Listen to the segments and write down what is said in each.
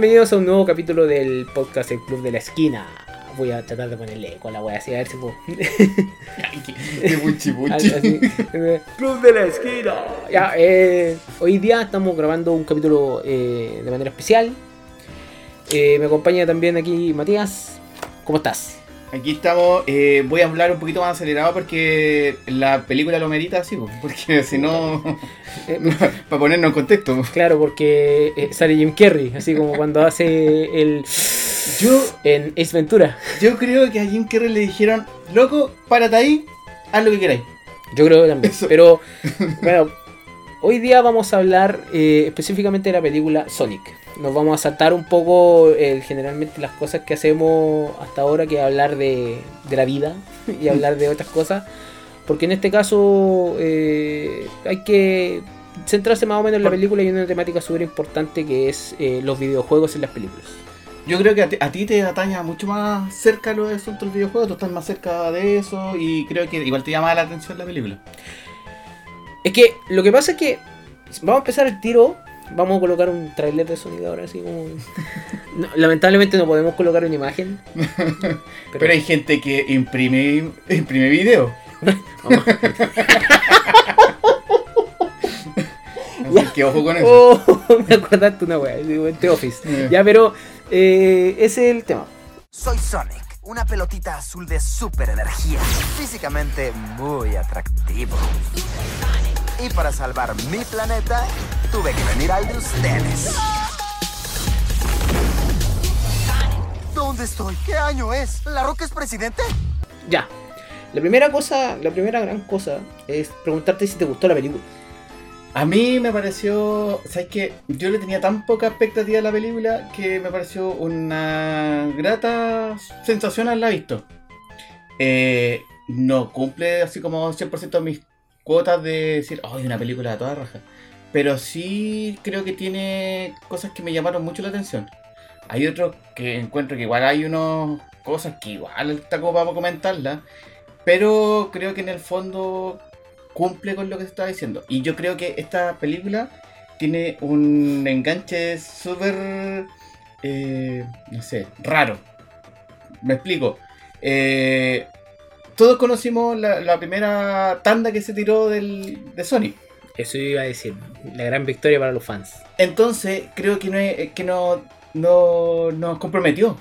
Bienvenidos a un nuevo capítulo del podcast El Club de la Esquina. Voy a tratar de ponerle con la wea así, a ver si puedo. Qué buchi buchi. Así, eh, Club de la Esquina. Ya, eh, hoy día estamos grabando un capítulo eh, de manera especial. Eh, me acompaña también aquí Matías. ¿Cómo estás? Aquí estamos, eh, voy a hablar un poquito más acelerado porque la película lo merita así, po, porque si no, Eh, para ponernos en contexto. claro, porque eh, sale Jim Carrey, así como cuando hace el. Yo, en Ace Ventura. yo creo que a Jim Carrey le dijeron, loco, párate ahí, haz lo que queráis. Yo creo que también. Eso. Pero, bueno, hoy día vamos a hablar eh, específicamente de la película Sonic. Nos vamos a saltar un poco eh, generalmente las cosas que hacemos hasta ahora, que es hablar de, de la vida y hablar de otras cosas. Porque en este caso eh, hay que centrarse más o menos en la película y en una temática súper importante que es eh, los videojuegos en las películas. Yo creo que a ti, a ti te ataña mucho más cerca los asuntos del videojuego, tú estás más cerca de eso y creo que igual te llama la atención la película. Es que lo que pasa es que vamos a empezar el tiro. Vamos a colocar un trailer de sonido ahora, así como. No, lamentablemente no podemos colocar una imagen. Pero, Pero hay gente que imprime, imprime video. vamos- Así que ojo con eso. Oh, me acordaste una wea, digo, en The Office. Eh. Ya, pero eh, ese es el tema. Soy Sonic, una pelotita azul de super energía, físicamente muy atractivo. Y para salvar mi planeta, tuve que venir al de ustedes. ¿Dónde estoy? ¿Qué año es? ¿La Roca es presidente? Ya. La primera cosa, la primera gran cosa es preguntarte si te gustó la película. A mí me pareció, ¿sabes qué? Yo le tenía tan poca expectativa a la película que me pareció una grata sensación al la visto. Eh, no cumple así como 100% mis cuotas de decir, ¡ay, una película de toda raja! Pero sí creo que tiene cosas que me llamaron mucho la atención. Hay otros que encuentro que igual hay unas cosas que igual está como para comentarlas. Pero creo que en el fondo cumple con lo que se estaba diciendo. Y yo creo que esta película tiene un enganche súper, eh, no sé, raro. Me explico. Eh, todos conocimos la, la primera tanda que se tiró del, de Sonic. Eso iba a decir. La gran victoria para los fans. Entonces, creo que no, es- que no, no nos comprometió.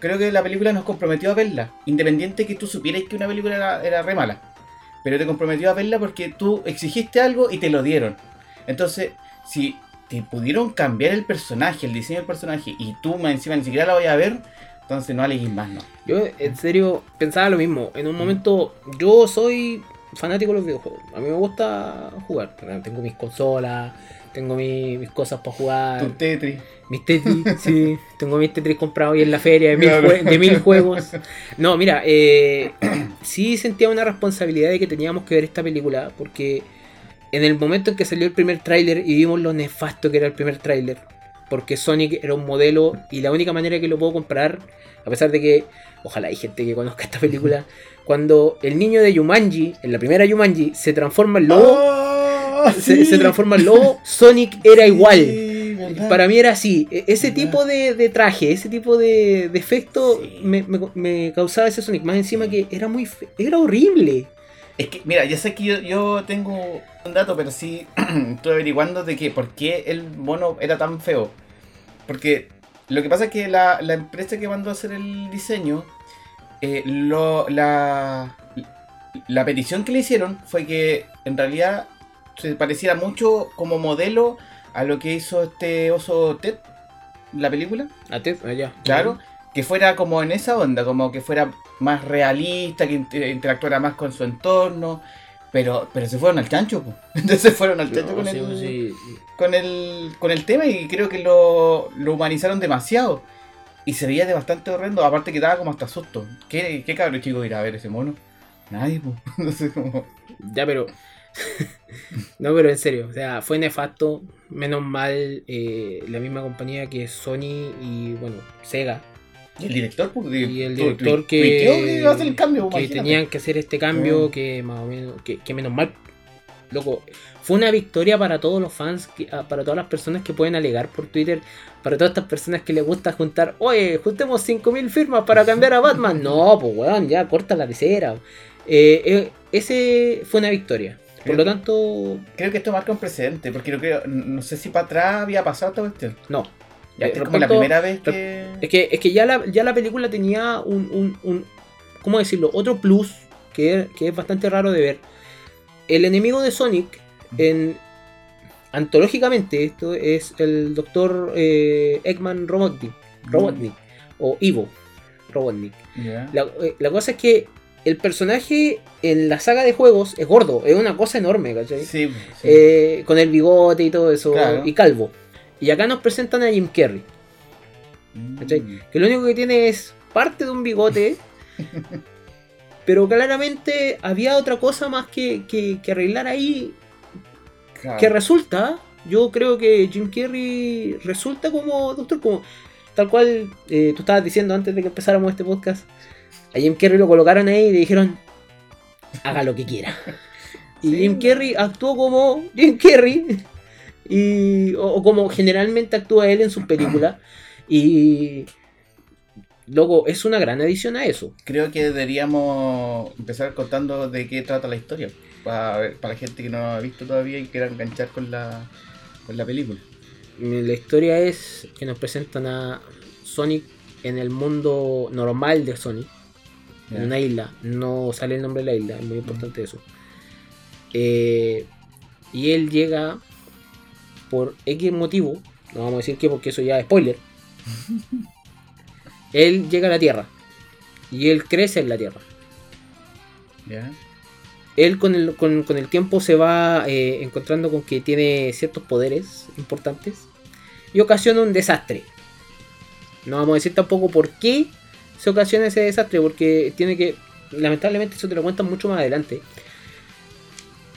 Creo que la película nos comprometió a verla. Independiente que tú supieras que una película era, era re mala. Pero te comprometió a verla porque tú exigiste algo y te lo dieron. Entonces, si te pudieron cambiar el personaje, el diseño del personaje, y tú encima ni siquiera la voy a ver, entonces no alegues más, no. Yo, en serio, pensaba lo mismo. En un momento, yo soy fanático de los videojuegos. A mí me gusta jugar. Tengo mis consolas, tengo mi- mis cosas para jugar. Tu Tetris. Mis Tetris, sí. Tengo mis Tetris comprados hoy en la feria de mil, Claro. jue- de mil juegos. No, mira, eh, sí sentía una responsabilidad de que teníamos que ver esta película porque en el momento en que salió el primer tráiler y vimos lo nefasto que era el primer tráiler, porque Sonic era un modelo y la única manera que lo puedo comprar, a pesar de que ojalá hay gente que conozca esta película, cuando el niño de Yumanji, en la primera Yumanji, se transforma en lobo, ¡Oh, se, sí! se transforma en lobo, Sonic era igual. Para mí era así, e- ese ¿Verdad? tipo de, de traje, ese tipo de, de efecto Sí. me, me- me causaba ese Sonic. Más encima que era muy fe- era horrible. Es que, mira, ya sé que yo, yo tengo un dato, pero sí estoy averiguando de que por qué el mono era tan feo. Porque lo que pasa es que la, la empresa que mandó a hacer el diseño, eh, lo, la, la petición que le hicieron fue que en realidad se pareciera mucho como modelo a lo que hizo este oso Ted, la película. allá. Claro, que fuera como en esa onda, como que fuera más realista, que inter- interactuara más con su entorno. Pero, pero se fueron al chancho, po. Entonces se fueron al chancho No, con, sí, el, sí. con, el, con el tema y creo que lo, lo humanizaron demasiado. Y se veía de bastante horrendo, aparte que daba como hasta susto. ¿Qué, qué cabrón chico irá a ver ese mono? Nadie, po. No sé cómo. Ya, pero. no, pero en serio, o sea, fue nefasto. Menos mal, eh, la misma compañía que Sony y, bueno, Sega. Y el director, pues, Y el director que, el cambio, que imagínate. tenían que hacer este cambio, Mm. que más o menos, que, que menos mal loco, fue una victoria para todos los fans, que- ah, para todas las personas que pueden alegar por Twitter, para todas estas personas que les gusta juntar, oye, juntemos 5.000 firmas para cambiar a Batman. No, pues weón, ya corta la lecera. Eh, eh, ese fue una victoria. Por lo tanto, Creo que esto marca un precedente, porque no creo, no sé si para atrás había pasado esta cuestión. no. Eh, es como la respecto- primera vez que. Es que, es que ya, la, ya la película tenía un, un- un- ¿Cómo decirlo? Otro plus que, que es bastante raro de ver. El enemigo de Sonic, en, antológicamente, esto es el doctor eh, Eggman Robotnik, Robotnik o Ivo Robotnik. La, eh, la cosa es que el personaje en la saga de juegos es gordo, es una cosa enorme, ¿cachai? Sí, sí. Eh, con el bigote y todo eso, Claro. y calvo. Y acá nos presentan a Jim Carrey. ¿cachai? Mm. que lo único que tiene es parte de un bigote. pero claramente había otra cosa más que, que- que arreglar ahí. Claro. Que resulta, yo creo que Jim Carrey resulta como doctor, como tal cual eh, tú estabas diciendo antes de que empezáramos este podcast. A Jim Carrey lo colocaron ahí y le dijeron, haga lo que quiera. Y Sí. Jim Carrey actuó como Jim Carrey. Y, o, o como generalmente actúa él en sus películas. Y. Luego, es una gran adición a eso. Creo que deberíamos empezar contando de qué trata la historia. Para, ver- para la gente que no ha visto todavía y quiera enganchar con la, con la película. La historia es que nos presentan a Sonic en el mundo normal de Sonic. En una isla. No sale el nombre de la isla, es muy importante eso. Eh, y él llega por X motivo. No vamos a decir que porque eso ya es spoiler. él llega a la Tierra. Y él crece en la Tierra. Él con el, con, con el tiempo se va eh, encontrando con que tiene ciertos poderes importantes. Y ocasiona un desastre. No vamos a decir tampoco por qué se ocasiona ese desastre. Porque tiene que... Lamentablemente eso te lo cuentan mucho más adelante.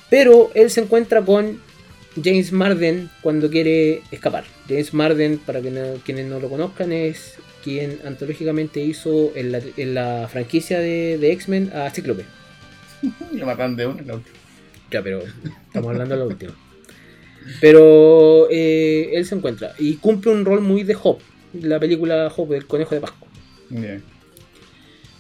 Pero él se encuentra con James Marden cuando quiere escapar. James Marden, para que no- quienes no lo conozcan, es quien antológicamente hizo en la, en la franquicia de, de X-Men a Cíclope. Lo matan de uno en la última. Ya, pero estamos hablando de la última. Pero eh, él se encuentra y cumple un rol muy de Hop, la película Hop, el conejo de Pascua. Ya.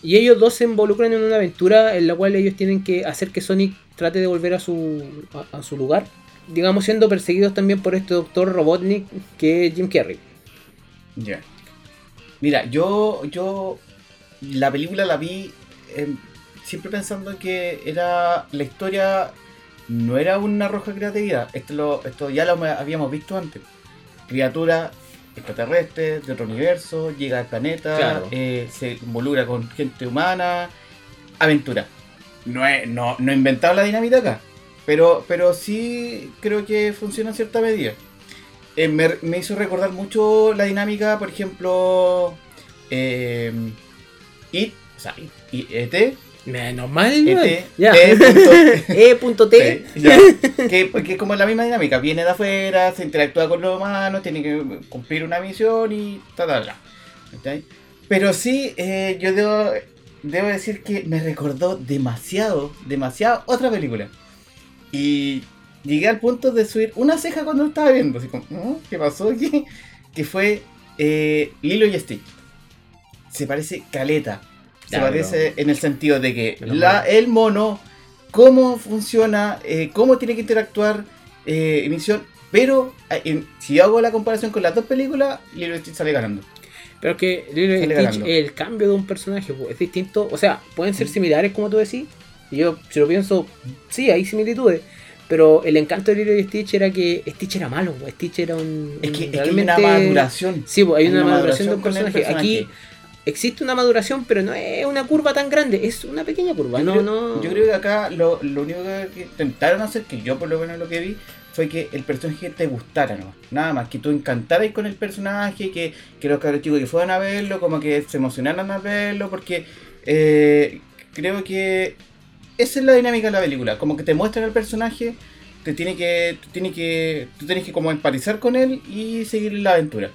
Y ellos dos se involucran en una aventura en la cual ellos tienen que hacer que Sonic trate de volver a su, a, a su lugar. Digamos, siendo perseguidos también por este doctor Robotnik que es Jim Carrey. Ya. Mira, yo, yo la película la vi eh, siempre pensando que era la historia no era una roja creatividad. Esto, lo, esto ya lo habíamos visto antes. Criatura extraterrestre de otro universo, llega al planeta, Claro. eh, se involucra con gente humana, aventura. No, es, no, no he inventado la dinamita acá, pero, pero sí creo que funciona en cierta medida. Eh, me, me hizo recordar mucho la dinámica, por ejemplo, eh, It, o sea, It- E ET, Menos mal. ET. E E.T. Sí, ya. que, que es como la misma dinámica, viene de afuera, se interactúa con los humanos, tiene que cumplir una misión y ta ta ta. ¿Cachai? Pero sí, eh, yo debo, debo decir que me recordó demasiado, demasiado otra película. Y llegué al punto de subir una ceja cuando lo estaba viendo, así como, "¿Mm? ¿qué pasó aquí? Que fue eh, Lilo y Stitch. Se parece caleta. Se parece en el sentido de que la, el mono, cómo funciona, eh, cómo tiene que interactuar, eh, emisión. Pero en- si hago la comparación con las dos películas, Lilo y Stitch sale ganando. Pero que Lilo y Stitch, el cambio de un personaje es distinto. O sea, pueden ser similares como tú decís. Y yo, si lo pienso, sí, hay similitudes. Pero el encanto de Lilo y Stitch era que Stitch era malo. Stitch era un. Es que, un es que hay una maduración. Sí, pues hay una, maduración de un personaje. Aquí existe una maduración, pero no es una curva tan grande. Es una pequeña curva. Yo, no, creo, no... yo creo que acá lo, lo único que intentaron hacer, que yo por lo menos lo que vi, fue que el personaje te gustara nomás. Nada más, que tú encantaras con el personaje, que, que los cabros chicos que fueran a verlo, como que se emocionaran al verlo, porque eh, creo que esa es la dinámica de la película. Como que te muestran el personaje, te tiene que, tú tienes que, tú tienes que como empatizar con él y seguir la aventura.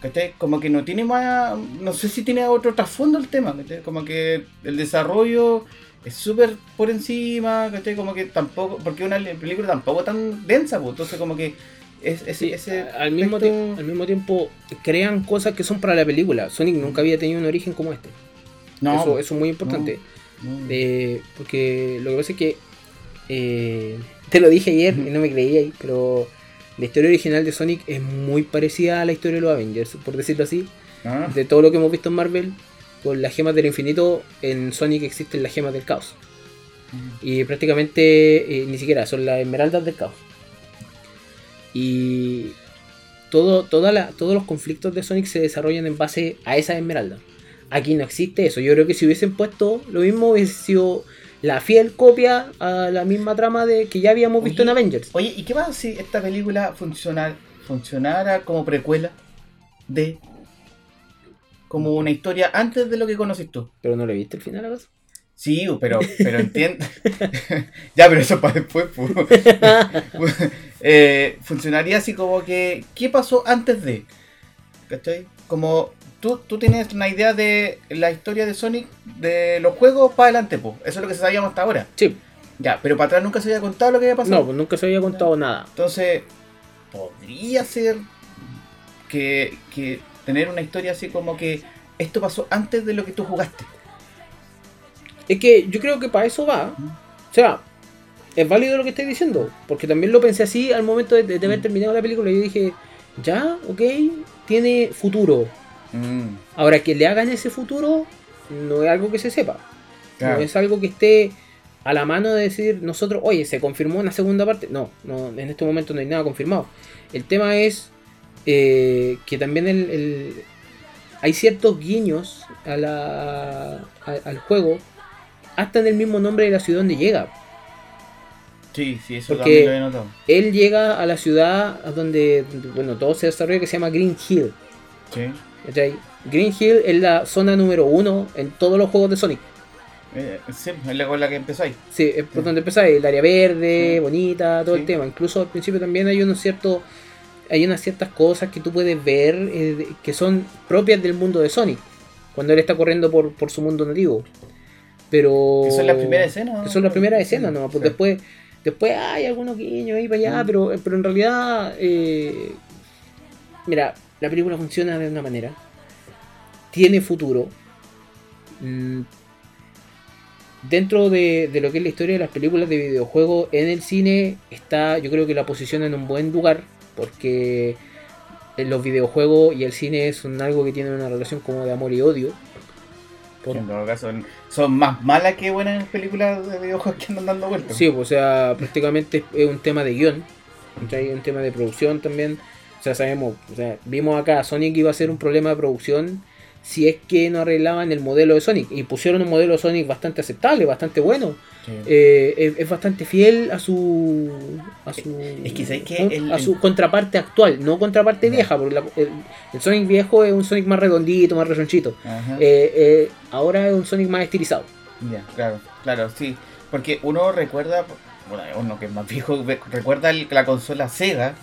¿Cachai? Como que no tiene más. No sé si tiene otro trasfondo el tema, ¿cachai? Como que el desarrollo es súper por encima, ¿cachai? Como que tampoco. Porque una película tampoco tan densa, pues. Entonces, como que. Es, ese, Sí, ese al, mismo tiempo, al mismo tiempo crean cosas que son para la película. Sonic nunca había tenido un origen como este. No, eso, eso es muy importante. no. Eh, porque lo que pasa es que eh, te lo dije ayer y no me creí ahí, pero la historia original de Sonic es muy parecida a la historia de los Avengers, por decirlo así. Ah, De todo lo que hemos visto en Marvel, con las gemas del infinito, en Sonic existen las gemas del caos. Y prácticamente eh, ni siquiera son las esmeraldas del caos. Y todo, toda la- todos los conflictos de Sonic se desarrollan en base a esa esmeralda. Aquí no existe eso. Yo creo que si hubiesen puesto lo mismo, hubiese sido la fiel copia a la misma trama de que ya habíamos visto en Avengers. Oye, ¿y qué pasa si esta película funcionar, funcionara como precuela de. como una historia antes de lo que conoces tú? Pero no le viste el final acaso. Sí, pero, pero entiendo. ya, pero eso para después. Eh, funcionaría así como que. ¿Qué pasó antes de? ¿Cachai? Como tú, tú tienes una idea de la historia de Sonic de los juegos para adelante, pues. Eso es lo que sabíamos hasta ahora. Sí. Ya, pero para atrás nunca se había contado lo que había pasado. No, pues nunca se había contado nada. Entonces, podría ser que, que tener una historia así como que esto pasó antes de lo que tú jugaste. Es que yo creo que para eso va. O sea, es válido lo que estáis diciendo. Porque también lo pensé así al momento de, de haber terminado la película. Yo dije, ya, ok, tiene futuro. Ahora, que le hagan ese futuro no es algo que se sepa. Claro. No es algo que esté a la mano de decir nosotros, oye, se confirmó una segunda parte. No, no en este momento no hay nada confirmado. El tema es eh, que también el, el- hay ciertos guiños a la, a- al juego, hasta en el mismo nombre de la ciudad donde llega. Sí, sí, eso Porque- también lo he notado. Él llega a la ciudad donde, bueno, todo se desarrolla que se llama Green Hill. Sí. ¿Cachai? Green Hill es la zona número uno en todos los juegos de Sonic. Eh, sí, es la con la que empezó ahí. Sí, es por Sí. donde empezáis, el área verde, Sí. bonita, todo el tema. Incluso al principio también hay unos ciertos, hay unas ciertas cosas que tú puedes ver eh, que son propias del mundo de Sonic. Cuando él está corriendo por, por su mundo nativo. Pero. Que son las primeras escenas. Que son las primeras escenas, ¿no? Pues después, después hay algunos guiños ahí para allá, Mm. pero, pero en realidad. eh, mira, la película funciona de una manera. Tiene futuro. Mm, dentro de, de lo que es la historia de las películas de videojuegos en el cine, está, yo creo que la posiciona en un buen lugar. Porque los videojuegos y el cine son algo que tienen una relación como de amor y odio. Por- En todo caso, son, son más malas que buenas películas de videojuegos que andan dando vueltas. Sí, pues, o sea, prácticamente es un tema de guion, ¿cachai? un tema de producción también. O sea, sabemos, o sea, vimos acá, Sonic iba a ser un problema de producción si es que no arreglaban el modelo de Sonic. Y pusieron un modelo de Sonic bastante aceptable, bastante bueno. Sí. Eh, es, es bastante fiel a su. A su, Es que, ¿sabes. El- a su contraparte actual, no contraparte vieja, porque la- el, el Sonic viejo es un Sonic más redondito, más rechonchito. Eh, eh, ahora es un Sonic más estilizado. Ya, claro, claro, sí. Porque uno recuerda, bueno, uno que es más viejo, recuerda el- la consola Sega,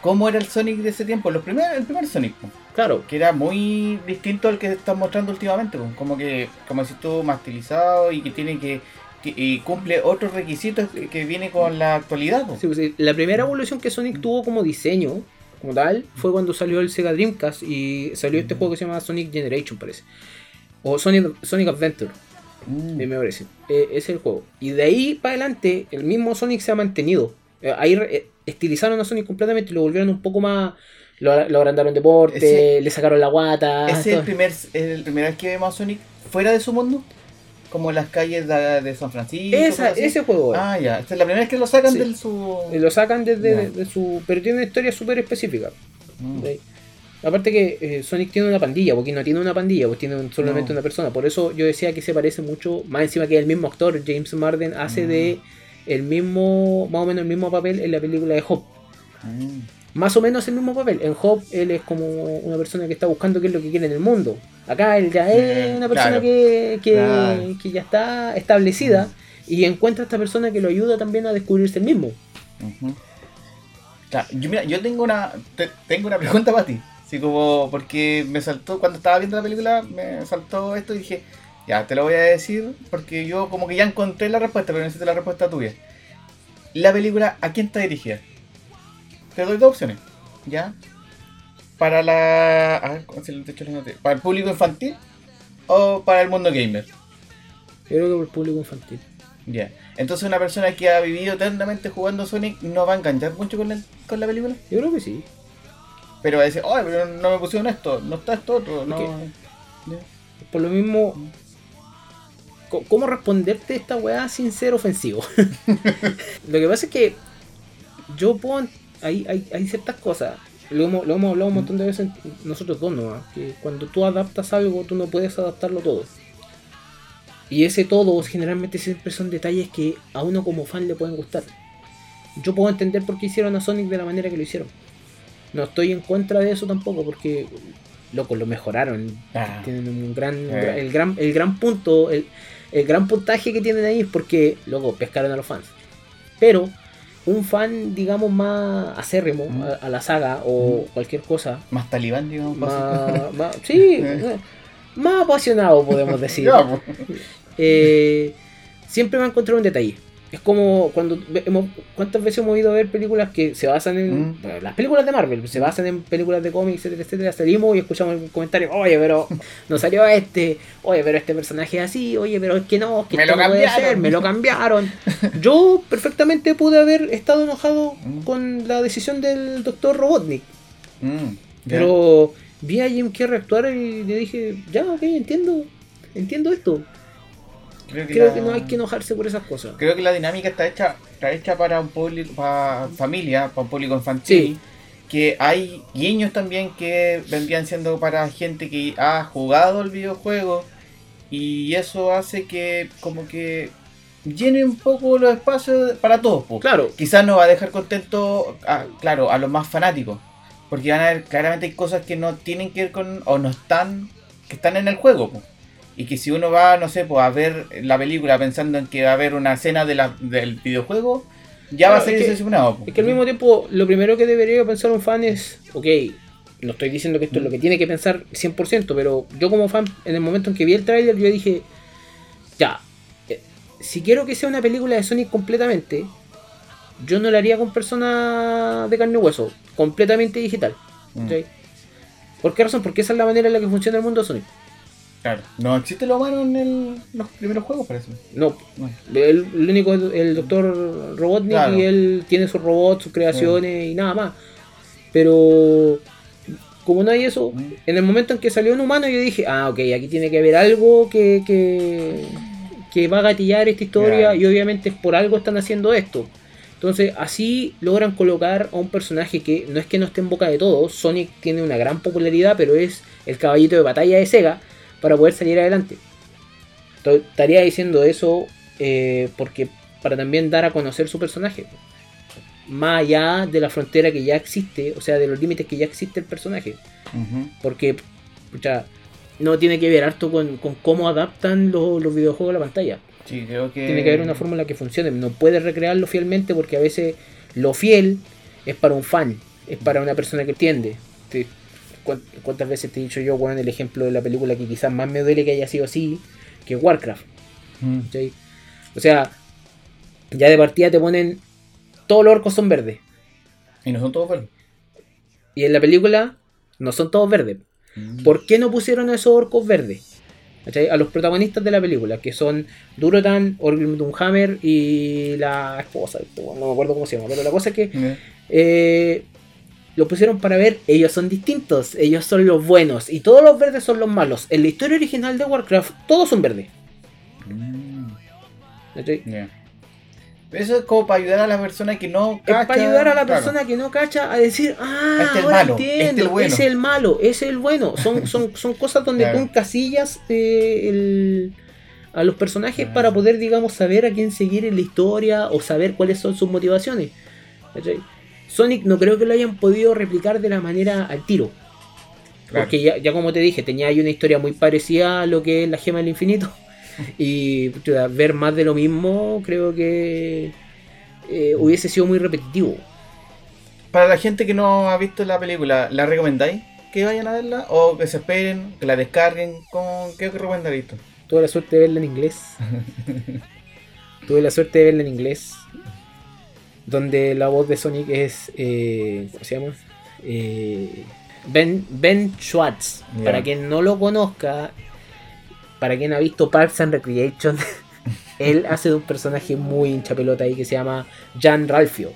cómo era el Sonic de ese tiempo, los primer, el primer Sonic, Claro, que era muy distinto al que están mostrando últimamente, como que, como si estuvo más estilizado y que tiene que, y cumple otros requisitos que, viene con la actualidad. Sí, pues, la primera evolución que Sonic tuvo como diseño, como tal, fue cuando salió el Sega Dreamcast y salió este juego que se llama Sonic Generation, parece. O Sonic, Sonic Adventure, Mm. me parece. Eh, es el juego. Y de ahí para adelante, el mismo Sonic se ha mantenido. Eh, ahí eh, estilizaron a Sonic completamente y lo volvieron un poco más. Lo, lo agrandaron de porte, Ese- le sacaron la guata. ¿Ese es el primer, el primera vez que vemos a Sonic fuera de su mundo? Como en las calles de, de San Francisco. Esa- ese juego. Ah, ya. Esta es la primera vez que lo sacan Sí. de su. eh, Lo sacan desde de, de su. Pero tiene una historia súper específica. Mm. Aparte que eh, Sonic tiene una pandilla, porque no tiene una pandilla, pues tiene un- solamente No. una persona. Por eso yo decía que se parece mucho, más encima que el mismo actor, James Marden, hace Mm. de el mismo, más o menos el mismo papel en la película de Hop. Mm. Más o menos el mismo papel. En Hop él es como una persona que está buscando qué es lo que quiere en el mundo. Acá él ya es Eh, una persona claro. que, que, Claro. que ya está establecida y encuentra a esta persona que lo ayuda también a descubrirse el mismo. Ujú. Claro, yo, mira, yo tengo una te- tengo una pregunta para ti. Así como, porque me saltó, cuando estaba viendo la película, me saltó esto y dije, ya, te lo voy a decir, porque yo como que ya encontré la respuesta, pero necesito la respuesta tuya. La película, ¿a quién está dirigida? Te doy dos opciones, ¿ya? Para la... A ver. ¿Para el público infantil o para el mundo gamer? Yo creo que por el público infantil. Ya. Entonces una persona que ha vivido eternamente jugando Sonic no va a enganchar mucho con la, con la película. Yo creo que sí. Pero va a decir, ay, pero no me pusieron esto, no está esto otro, no. Por lo mismo, co- ¿cómo responderte esta weá sin ser ofensivo? lo que pasa es que yo puedo. Hay, hay, hay ciertas cosas. Lo hemos, lo hemos hablado un montón de veces nosotros dos nomás. Que cuando tú adaptas algo, tú no puedes adaptarlo todo. Y ese todo generalmente siempre son detalles que a uno como fan le pueden gustar. Yo puedo entender por qué hicieron a Sonic de la manera que lo hicieron. No estoy en contra de eso tampoco, porque loco, lo mejoraron. Ah. Tienen un gran, Eh. el gran, el gran punto, el, el gran puntaje que tienen ahí es porque, loco, pescaron a los fans. Pero un fan, digamos, más acérrimo Mm. a, a la saga o cualquier cosa, Más talibán, digamos. más- sí, Eh. más apasionado podemos decir. Eh, siempre me ha encontrado un detalle. Es como cuando hemos, cuántas veces hemos ido a ver películas que se basan en Mm. bueno, las películas de Marvel, se basan en películas de cómics, etcétera, etcétera. Salimos y escuchamos algún comentario, oye, pero no salió este, oye, pero este personaje es así, oye, pero es que no, es que Me lo cambiaron. ser, me lo cambiaron. Yo perfectamente pude haber estado enojado Mm. con la decisión del doctor Robotnik, Mm, pero vi a Jim Carrey actuar y le dije, ya, ok, entiendo, entiendo esto. Creo que, Creo la- que no hay que enojarse por esas cosas. Creo que la dinámica está hecha, está hecha para un público, para familia, para un público infantil. Sí. Que hay guiños también que vendrían siendo para gente que ha jugado el videojuego. Y eso hace que como que llene un poco los espacios para todos. po. Claro, Quizás no va a dejar contento, a- claro, a los más fanáticos. Porque van a ver, claramente hay cosas que no tienen que ver con, o no están, que están en el juego. po. Y que si uno va, no sé, pues a ver la película pensando en que va a haber una escena de la, del videojuego, ya va a ser decepcionado. es que al mismo tiempo lo primero que debería pensar un fan es, ok, no estoy diciendo que esto es lo que tiene que pensar 100%, pero yo como fan, en el momento en que vi el tráiler, yo dije, ya, eh, si quiero que sea una película de Sonic completamente, yo no la haría con personas de carne y hueso, completamente digital. Mm. ¿Por qué razón? Porque esa es la manera en la que funciona el mundo de Sonic. Claro. No existe lo humano en el- los primeros juegos, parece. No, No. El, el único es el doctor Robotnik Claro. y él tiene sus robots, sus creaciones y nada más. Pero como no hay eso, en el momento en que salió un humano yo dije, ah, ok, aquí tiene que haber algo que, que, que va a gatillar esta historia Claro. y obviamente por algo están haciendo esto. Entonces así logran colocar a un personaje que no es que no esté en boca de todos, Sonic tiene una gran popularidad, pero es el caballito de batalla de Sega para poder salir adelante. Estaría diciendo eso eh, porque para también dar a conocer su personaje. Más allá de la frontera que ya existe, o sea, de los límites que ya existe el personaje. Ujú. Porque, pucha, no tiene que ver harto con, con cómo adaptan los, los videojuegos a la pantalla. Sí, creo que. Tiene que haber una fórmula que funcione. No puedes recrearlo fielmente porque a veces lo fiel es para un fan, es para una persona que entiende. Te- ¿Cuántas veces te he dicho yo, weón, el ejemplo de la película que quizás más me duele que haya sido así, que Warcraft? Mm. O sea, ya de partida te ponen todos los orcos son verdes. Y no son todos verdes. Y en la película no son todos verdes. Mm. ¿Por qué no pusieron a esos orcos verdes? A los protagonistas de la película, que son Durotan, Orgrimmar y la esposa, no me acuerdo cómo se llama, pero la cosa es que eh, lo pusieron para ver, ellos son distintos, ellos son los buenos y todos los verdes son los malos. En la historia original de Warcraft, todos son verdes. Mm. Eso es como para ayudar a la persona que no Es cacha. para ayudar a la claro. persona que no cacha a decir, ah, Este es ahora malo, entiendo, este es el bueno". es el malo, es el bueno. Son, son, son cosas donde Claro. tú encasillas eh, el- a los personajes Claro. para poder, digamos, saber a quién seguir en la historia o saber cuáles son sus motivaciones. ¿cachai? Sonic no creo que lo hayan podido replicar de la manera al tiro. Claro. Porque ya, ya como te dije, tenía ahí una historia muy parecida a lo que es la gema del infinito. Y ver más de lo mismo creo que eh, hubiese sido muy repetitivo. Para la gente que no ha visto la película, ¿la recomendáis? que vayan a verla o que se esperen, que la descarguen. ¿Con qué recomendarías tú? Tuve la suerte de verla en inglés. Tuve la suerte de verla en inglés. Donde la voz de Sonic es. Eh, ¿Cómo se llama? Eh, ben, ben Schwartz. Para quien no lo conozca, para quien ha visto Parks and Recreation, él hace de un personaje muy hincha pelota ahí que se llama Jan Ralphio.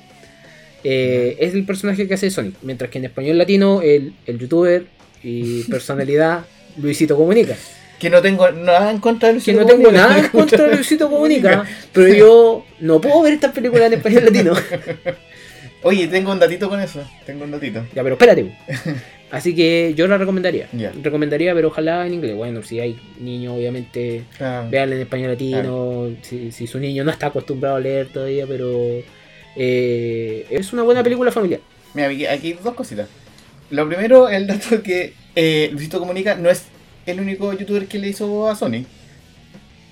Eh, es el personaje que hace Sonic. Mientras que en español latino, el, el youtuber y personalidad Luisito Comunica. Que no tengo nada en contra de Que Luisito no tengo Comunica. nada en contra de Luisito Comunica, pero yo no puedo ver estas películas en español latino. Oye, tengo un datito con eso. Tengo un datito. Ya, pero espérate. Así que yo la recomendaría. Recomendaría, pero ojalá en inglés. Bueno, si hay niños, obviamente, Ah, véanla en español latino. Si, si su niño no está acostumbrado a leer todavía, pero eh, es una buena película familiar. Mira, aquí, aquí hay dos cositas. Lo primero, el dato que eh, Luisito Comunica no es el único youtuber que le hizo a Sonic.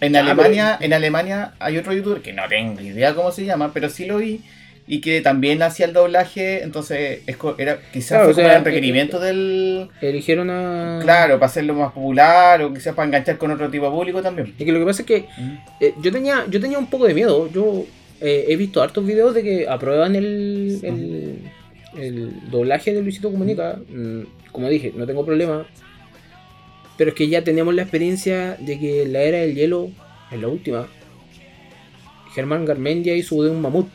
En Alemania, en Alemania hay otro youtuber que no tengo idea cómo se llama, pero sí lo vi. Y que también hacía el doblaje, entonces es co- era quizás Claro, fue o como el requerimiento del... Eligieron a. Claro, para hacerlo más popular o quizás para enganchar con otro tipo de público también. Y que lo que pasa es que Eh, yo tenía yo tenía un poco de miedo. Yo eh, he visto hartos videos de que aprueban el, el, el doblaje de Luisito Comunica. Mm, Como dije, no tengo problema. Pero es que ya tenemos la experiencia de que la era del hielo, en la última, Germán Garmendia hizo de un mamut.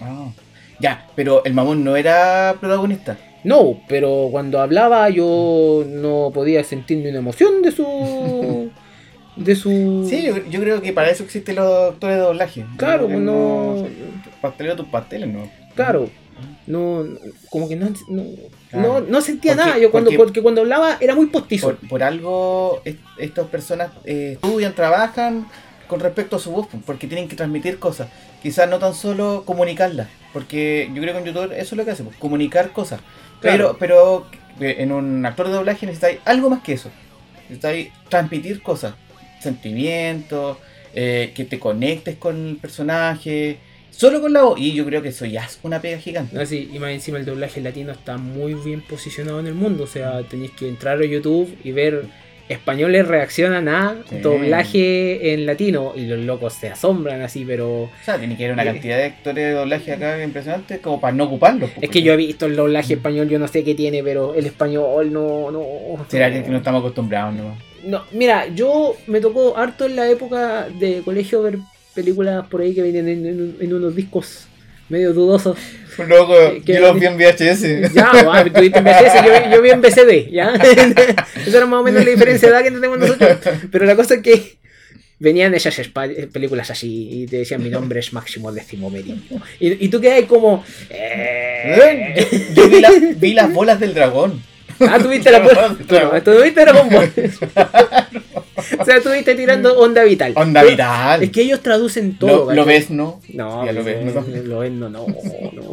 Ah. Ya, pero el mamón no era protagonista. No, pero cuando hablaba yo no podía sentir ni una emoción de su. de su. Sí, yo, yo creo que para eso existen los actores de doblaje. Claro, que no. Pastelero tus pasteles, ¿no? Claro, no, no- como que no, no, Claro. no, no sentía Porque- nada. Yo cuando, porque- porque cuando hablaba era muy postizo. Por, por algo est- estas personas eh, estudian, trabajan con respecto a su voz, pues, porque tienen que transmitir cosas. Quizás no tan solo comunicarlas, porque yo creo que un youtuber eso es lo que hace, pues, comunicar cosas. Claro. Pero, pero eh, en un actor de doblaje necesitáis algo más que eso. Necesitáis transmitir cosas, sentimientos, eh, que te conectes con el personaje, solo con la voz. Y yo creo que eso ya es una pega gigante. Así, y más encima el doblaje latino está muy bien posicionado en el mundo. O sea, tenéis que entrar a YouTube y ver españoles reaccionan a Sí. doblaje en latino. Y los locos se asombran así, pero. O sea, tiene que haber una Eh. cantidad de actores de doblaje acá impresionante como para no ocuparlos. pues, Es que yo he visto el doblaje español, yo no sé qué tiene, pero el español no. no Será que no estamos acostumbrados, ¿no? No, mira, yo me tocó harto en la época de colegio ver películas por ahí que venían en, en- en unos discos medio dudosos. Loco, ¿Qué- yo los vi en VHS. Ya, va, tú viste en VHS, yo, vi- yo vi en BCD, ¿ya? Esa era más o menos la diferencia de edad que tenemos nosotros. Pero la cosa es que venían esas películas así y te decían mi nombre es Máximo Décimo Meridio. Y, y tú quedas como... ¿Eh? Yo, yo vi, la- vi las bolas del dragón. Ah, tuviste la puerta. Claro. Tuviste Dragon Ball. o sea, estuviste tirando onda vital. Onda vital. Es que ellos traducen todo. lo, lo ves, ¿no? No, Ya lo ves, ¿no? eh, lo ves, no, no,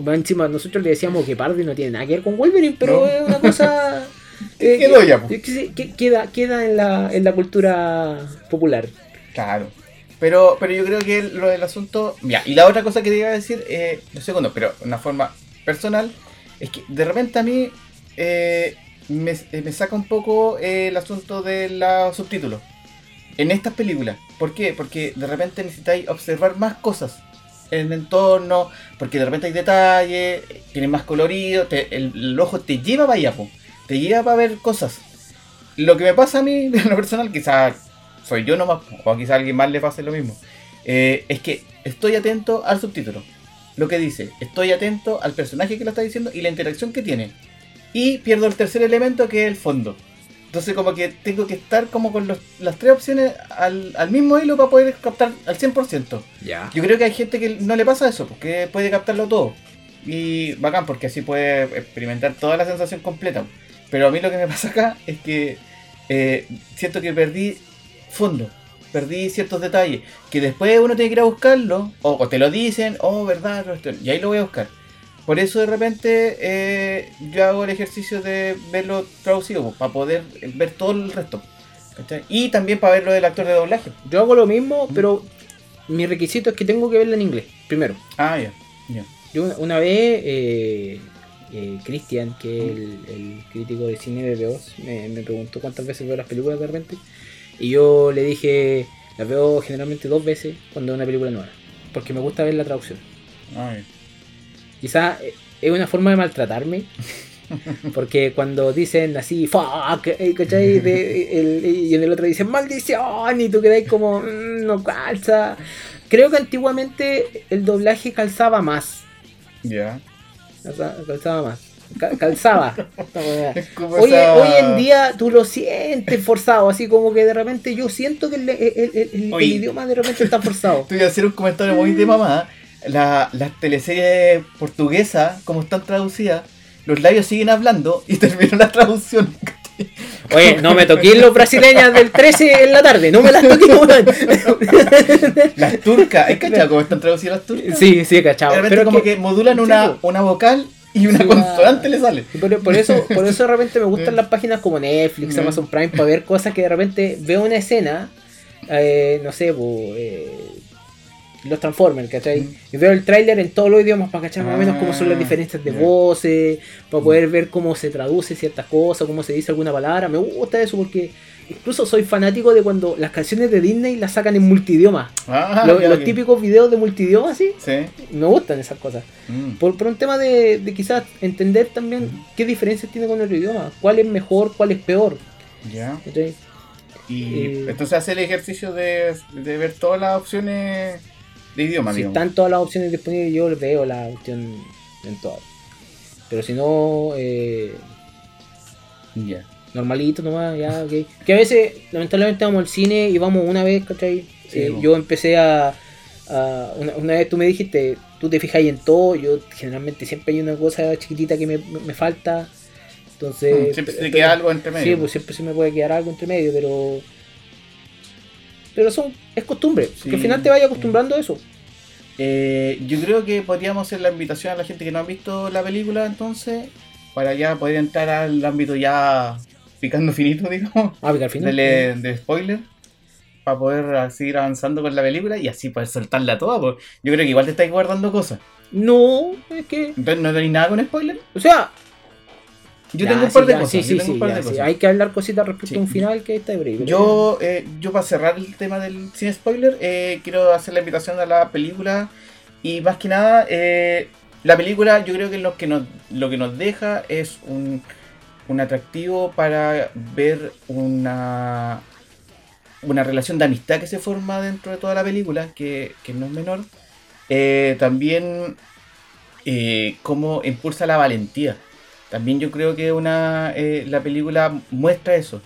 no. Encima nosotros le decíamos que Pardy no tiene nada que ver con Wolverine, pero No. es una cosa. eh, Quedó ya, po. que- queda, queda en la, en la cultura popular. Claro. Pero, pero yo creo que lo del asunto. Ya, y la otra cosa que te iba a decir, eh, lo segundo, pero de una forma personal, es que de repente a mí eh, me, eh, me saca un poco eh, el asunto de los subtítulos en estas películas. ¿Por qué? Porque de repente necesitáis observar más cosas en el entorno, porque de repente hay detalles, tiene más colorido, el, ojo te lleva para allá, te lleva para ver cosas. Lo que me pasa a mí, en lo personal, quizás soy yo nomás, o quizá a alguien más le pase lo mismo, eh, es que estoy atento al subtítulo. Lo que dice, estoy atento al personaje que lo está diciendo y la interacción que tiene. Y pierdo el tercer elemento que es el fondo. Entonces como que tengo que estar como con los- las tres opciones al, al mismo hilo para poder captar al 100%. Ya. Yo creo que hay gente que no le pasa eso, porque puede captarlo todo. Y bacán, porque así puede experimentar toda la sensación completa. Pero a mí lo que me pasa acá es que eh, siento que perdí fondo, perdí ciertos detalles, que después uno tiene que ir a buscarlo, o, o te lo dicen, oh, verdad, y ahí lo voy a buscar. Por eso de repente eh, yo hago el ejercicio de verlo traducido, pues, para poder ver todo el resto. ¿cachai? Y también para ver lo del actor de doblaje. Yo hago lo mismo, pero mi requisito es que tengo que verla en inglés, primero. Ah, ya. ya. Yo una, una vez, eh, eh, Cristian, que es el, el crítico de cine de Veos, me, me preguntó cuántas veces veo las películas de repente. Y yo le dije, las veo generalmente dos veces cuando veo una película nueva. Porque me gusta ver la traducción. Ay. Quizás eh, es una forma de maltratarme. Porque cuando dicen así, fuck, eh, ¿cachai? De- el- y en el otro dicen, maldición, y tú quedáis como, "Mm, no calza. Creo que antiguamente el doblaje calzaba más. Ya. Calza- Calzaba más. Ca- Calzaba. Hoy, en día tú lo sientes forzado, así como que de repente yo siento que el, el- el- el- el Oye. idioma de repente está forzado. Te voy a hacer un comentario muy de mamá. La- las teleseries portuguesas, como están traducidas, los labios siguen hablando y terminó la traducción. Oye, no me toqué los brasileñas del 13 en la tarde, no me las toqué, weón. Las turcas, ¿hay cachado cómo están traducidas las turcas? Sí, sí, cachado. De repente Pero como que- que, modulan una, una vocal y una Sí, consonante le sale. Por, por eso, por eso de repente me gustan Mm. las páginas como Netflix, Mm. Amazon Prime, para ver cosas que de repente veo una escena, eh, no sé, po, eh, los Transformers, ¿cachai? Mm. Y veo el tráiler en todos los idiomas para cachar más o menos cómo son las Ah, diferencias de voces, para poder ver cómo se traduce ciertas cosas, cómo se dice alguna palabra. Me gusta eso porque incluso soy fanático de cuando las canciones de Disney las sacan en multidioma. Ah, Los, típicos videos de multidioma, sí, Sí. me gustan esas cosas. Mm. Por, por un tema de, de quizás entender también qué diferencias tiene con el idioma, cuál es mejor, cuál es peor. Ya. ¿cachai? Y Eh, entonces hace el ejercicio de, de ver todas las opciones de idioma, Si digamos. están todas las opciones disponibles, yo veo la opción en todas. Pero si no, eh, Ya. normalito nomás, ya, ok. Que a veces, lamentablemente, vamos al cine y vamos una vez, ¿cachai? Sí, Eh, yo empecé a. a- una, una vez tú me dijiste, tú te fijas en todo, yo generalmente siempre hay una cosa chiquitita que me, me falta. Entonces. Mm, Siempre se te queda algo entre medio. Sí, pues siempre se me puede quedar algo entre medio, pero. Pero son, es costumbre. Sí. Que al final te vayas acostumbrando a eso. Eh, yo creo que podríamos hacer la invitación a la gente que no ha visto la película entonces, para ya poder entrar al ámbito ya picando finito, digamos, Ah, al final. de, de spoiler, para poder seguir avanzando con la película y así poder soltarla toda, porque yo creo que igual te estáis guardando cosas. No, es que. Entonces, ¿no tenéis nada con spoiler? O sea. Yo ya, tengo un par sí, de ya, cosas. Sí, sí, tengo sí, un par ya, de cosas. Hay que hablar cositas respecto a un final que está breve. Yo, eh, yo para cerrar el tema del sin spoiler, eh, quiero hacer la invitación a la película y más que nada, eh, la película yo creo que lo que nos, lo que nos deja es un, un atractivo para ver una, una relación de amistad que se forma dentro de toda la película, que, que no es menor. Eh, también eh, cómo impulsa la valentía. También yo creo que una, eh, la película muestra eso.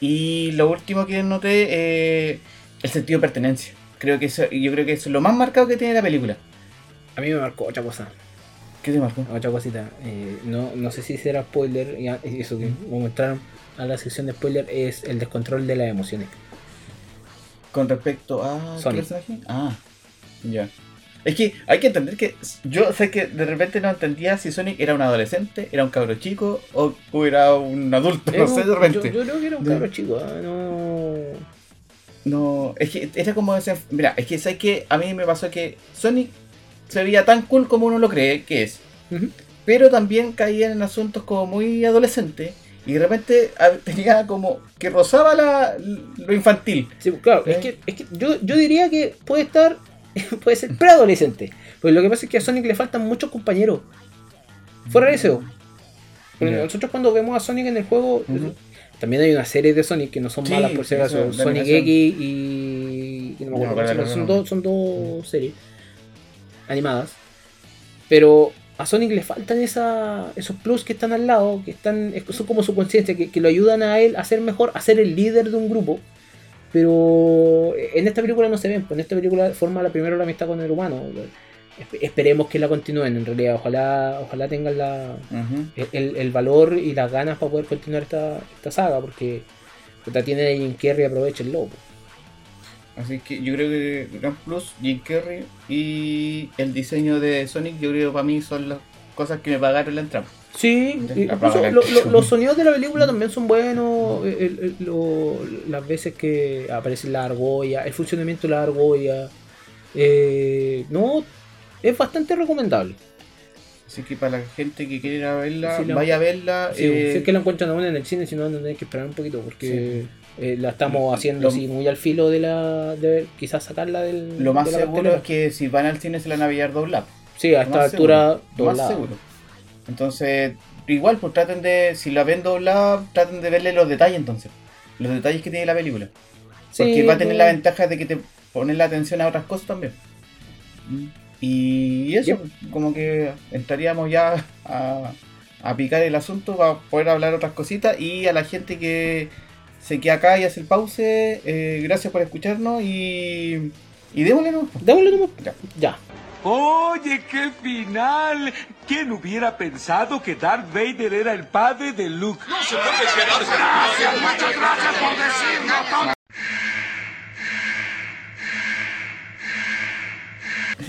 Y lo último que noté, eh, el sentido de pertenencia. Creo que eso, yo creo que eso es lo más marcado que tiene la película. A mí me marcó otra cosa. ¿Qué te marcó? Otra cosita. Eh, no, no sé si será spoiler. ya, eso que me mostraron a la sección de spoiler es el descontrol de las emociones. Con respecto a... ¿qué Sonic. personaje? Ah, ya. Es que hay que entender que yo sé que de repente no entendía si Sonic era un adolescente, era un cabro chico o, o era un adulto, no Eh, sé, de repente. yo creo que era un cabro chico. ah, No. No, es que era como ese. Mira, es que sabes que a mí me pasó que Sonic se veía tan cool como uno lo cree que es. Pero también caía en asuntos como muy adolescente. Y de repente tenía como que rozaba la, lo infantil. Sí, claro, ¿Eh? es que, es que yo, yo diría que puede estar, puede ser preadolescente. Pues lo que pasa es que a Sonic le faltan muchos compañeros. Fuera de eso. Nosotros cuando vemos a Sonic en el juego, también hay una serie de Sonic que no son Sí, malas por si acaso. Sonic. X y... y no me acuerdo son, dos, son dos series animadas. Pero a Sonic le faltan esa, esos plus que están al lado, que están es- son como su conciencia, que, que lo ayudan a él a ser mejor, a ser el líder de un grupo. Pero en esta película no se ven, pues en esta película forma la primera la amistad con el humano. Esp- Esperemos que la continúen, en realidad, ojalá, ojalá tengan la, el, el valor y las ganas para poder continuar esta, esta saga, porque puta, tiene Jim Carrey, aprovecha el lobo. Así que yo creo que Gran Plus, Jim Carrey y el diseño de Sonic, yo creo que para mí son las cosas que me pagaron la entrada. Sí, incluso lo- lo- los sonidos de la película también son buenos, el- el- lo- las veces que aparece la argolla, el funcionamiento de la argolla, eh, no, es bastante recomendable. Así que para la gente que quiera ir a verla, Sí, la- vaya a verla. Sí, eh, si es que la encuentran aún en el cine, si no, no tenéis que esperar un poquito porque eh, la estamos haciendo lo- así muy al filo de la. de ver, quizás sacarla del. Lo más de la seguro es que si van al cine se la van a pillar doblada. Sí, a esta más altura, seguro, más seguro. Entonces, igual, pues traten de, si la ven doblada, traten de verle los detalles entonces. Los detalles que tiene la película. Porque Sí, va a tener la ventaja de que te pones la atención a otras cosas también. Y eso, como que entraríamos ya a, a picar el asunto para poder hablar otras cositas. Y a la gente que se queda acá y hace el pause, eh, gracias por escucharnos y, y démosle nomás. Démosle nomás. Ya. Ya. Oye, qué final. ¿Quién hubiera pensado que Darth Vader era el padre de Luke?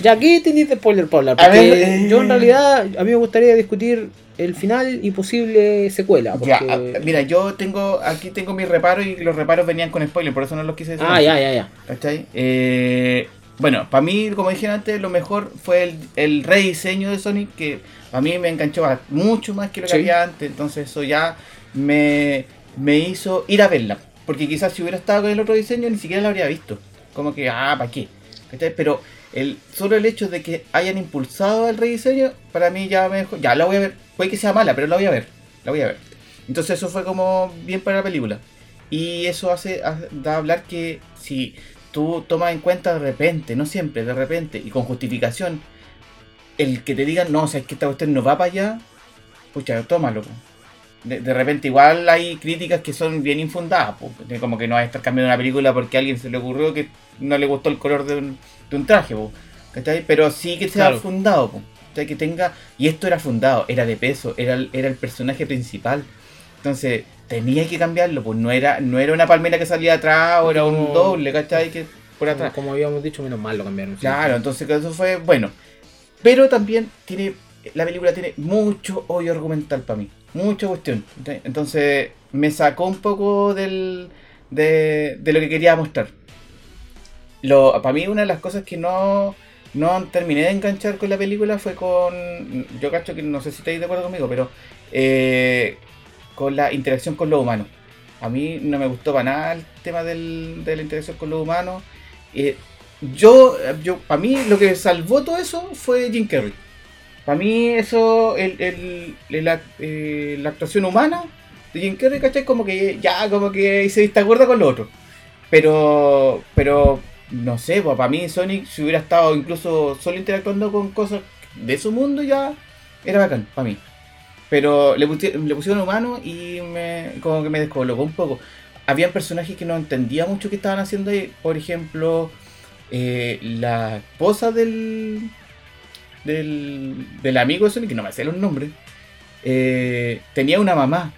Ya aquí tenéis de spoiler para hablar. A Porque ver, eh. yo en realidad, a mí me gustaría discutir el final y posible secuela. Porque... Ya, ah, mira, yo tengo aquí tengo mis reparos y los reparos venían con spoiler, por eso no los quise decir. Ah, ya, ya, ya. ¿Cachai? Eh, bueno, para mí, como dije antes, lo mejor fue el, el rediseño de Sonic, que a mí me enganchó mucho más que lo que Sí. había antes, entonces eso ya me, me hizo ir a verla. Porque quizás si hubiera estado con el otro diseño ni siquiera la habría visto. Como que, ah, ¿para qué? Pero el, solo el hecho de que hayan impulsado el rediseño, para mí ya me dejó, ya la voy a ver. Puede que sea mala, pero la voy a ver. La voy a ver. Entonces eso fue como bien para la película. Y eso hace, hace- da a hablar que si tú tomas en cuenta de repente, no siempre, de repente, y con justificación, el que te digan, no, o sea, es que esta cuestión no va para allá, pucha, tómalo. De, de repente igual hay críticas que son bien infundadas, po, como que no va a estar cambiando una película porque a alguien se le ocurrió que no le gustó el color de un, de un traje, po, ¿cachai? pero sí que sea Claro. fundado, po, que tenga, y esto era fundado, era de peso, era, era el personaje principal, entonces tenía que cambiarlo, pues no era, no era una palmera que salía atrás o era un doble, ¿cachai? Que por atrás. Como habíamos dicho, menos mal lo cambiaron. sí. Claro, entonces eso fue bueno. Pero también tiene. La película tiene mucho hoyo argumental para mí. Mucha cuestión. Entonces me sacó un poco del, de, de lo que quería mostrar. Lo, para mí una de las cosas que no, no terminé de enganchar con la película fue con... Yo cacho que no sé si estáis de acuerdo conmigo, pero eh, con la interacción con los humanos. A mí no me gustó para nada el tema del- de la interacción con los humanos. Eh, yo, yo, para mí lo que salvó todo eso fue Jim Carrey. Para mí eso, el, el- eh, la actuación humana de Jim Carrey, ¿cachai? Como que ya, como que se de acuerdo con lo otro. Pero, pero, no sé, para mí Sonic, si hubiera estado incluso solo interactuando con cosas de su mundo, ya era bacán, para mí. Pero le, le pusieron humano y me, como que me descolocó un poco. Habían personajes que no entendía mucho qué estaban haciendo ahí. Por ejemplo, eh, la esposa del, del, del amigo de Sonic, que no me sé los nombres, eh, tenía una mamá.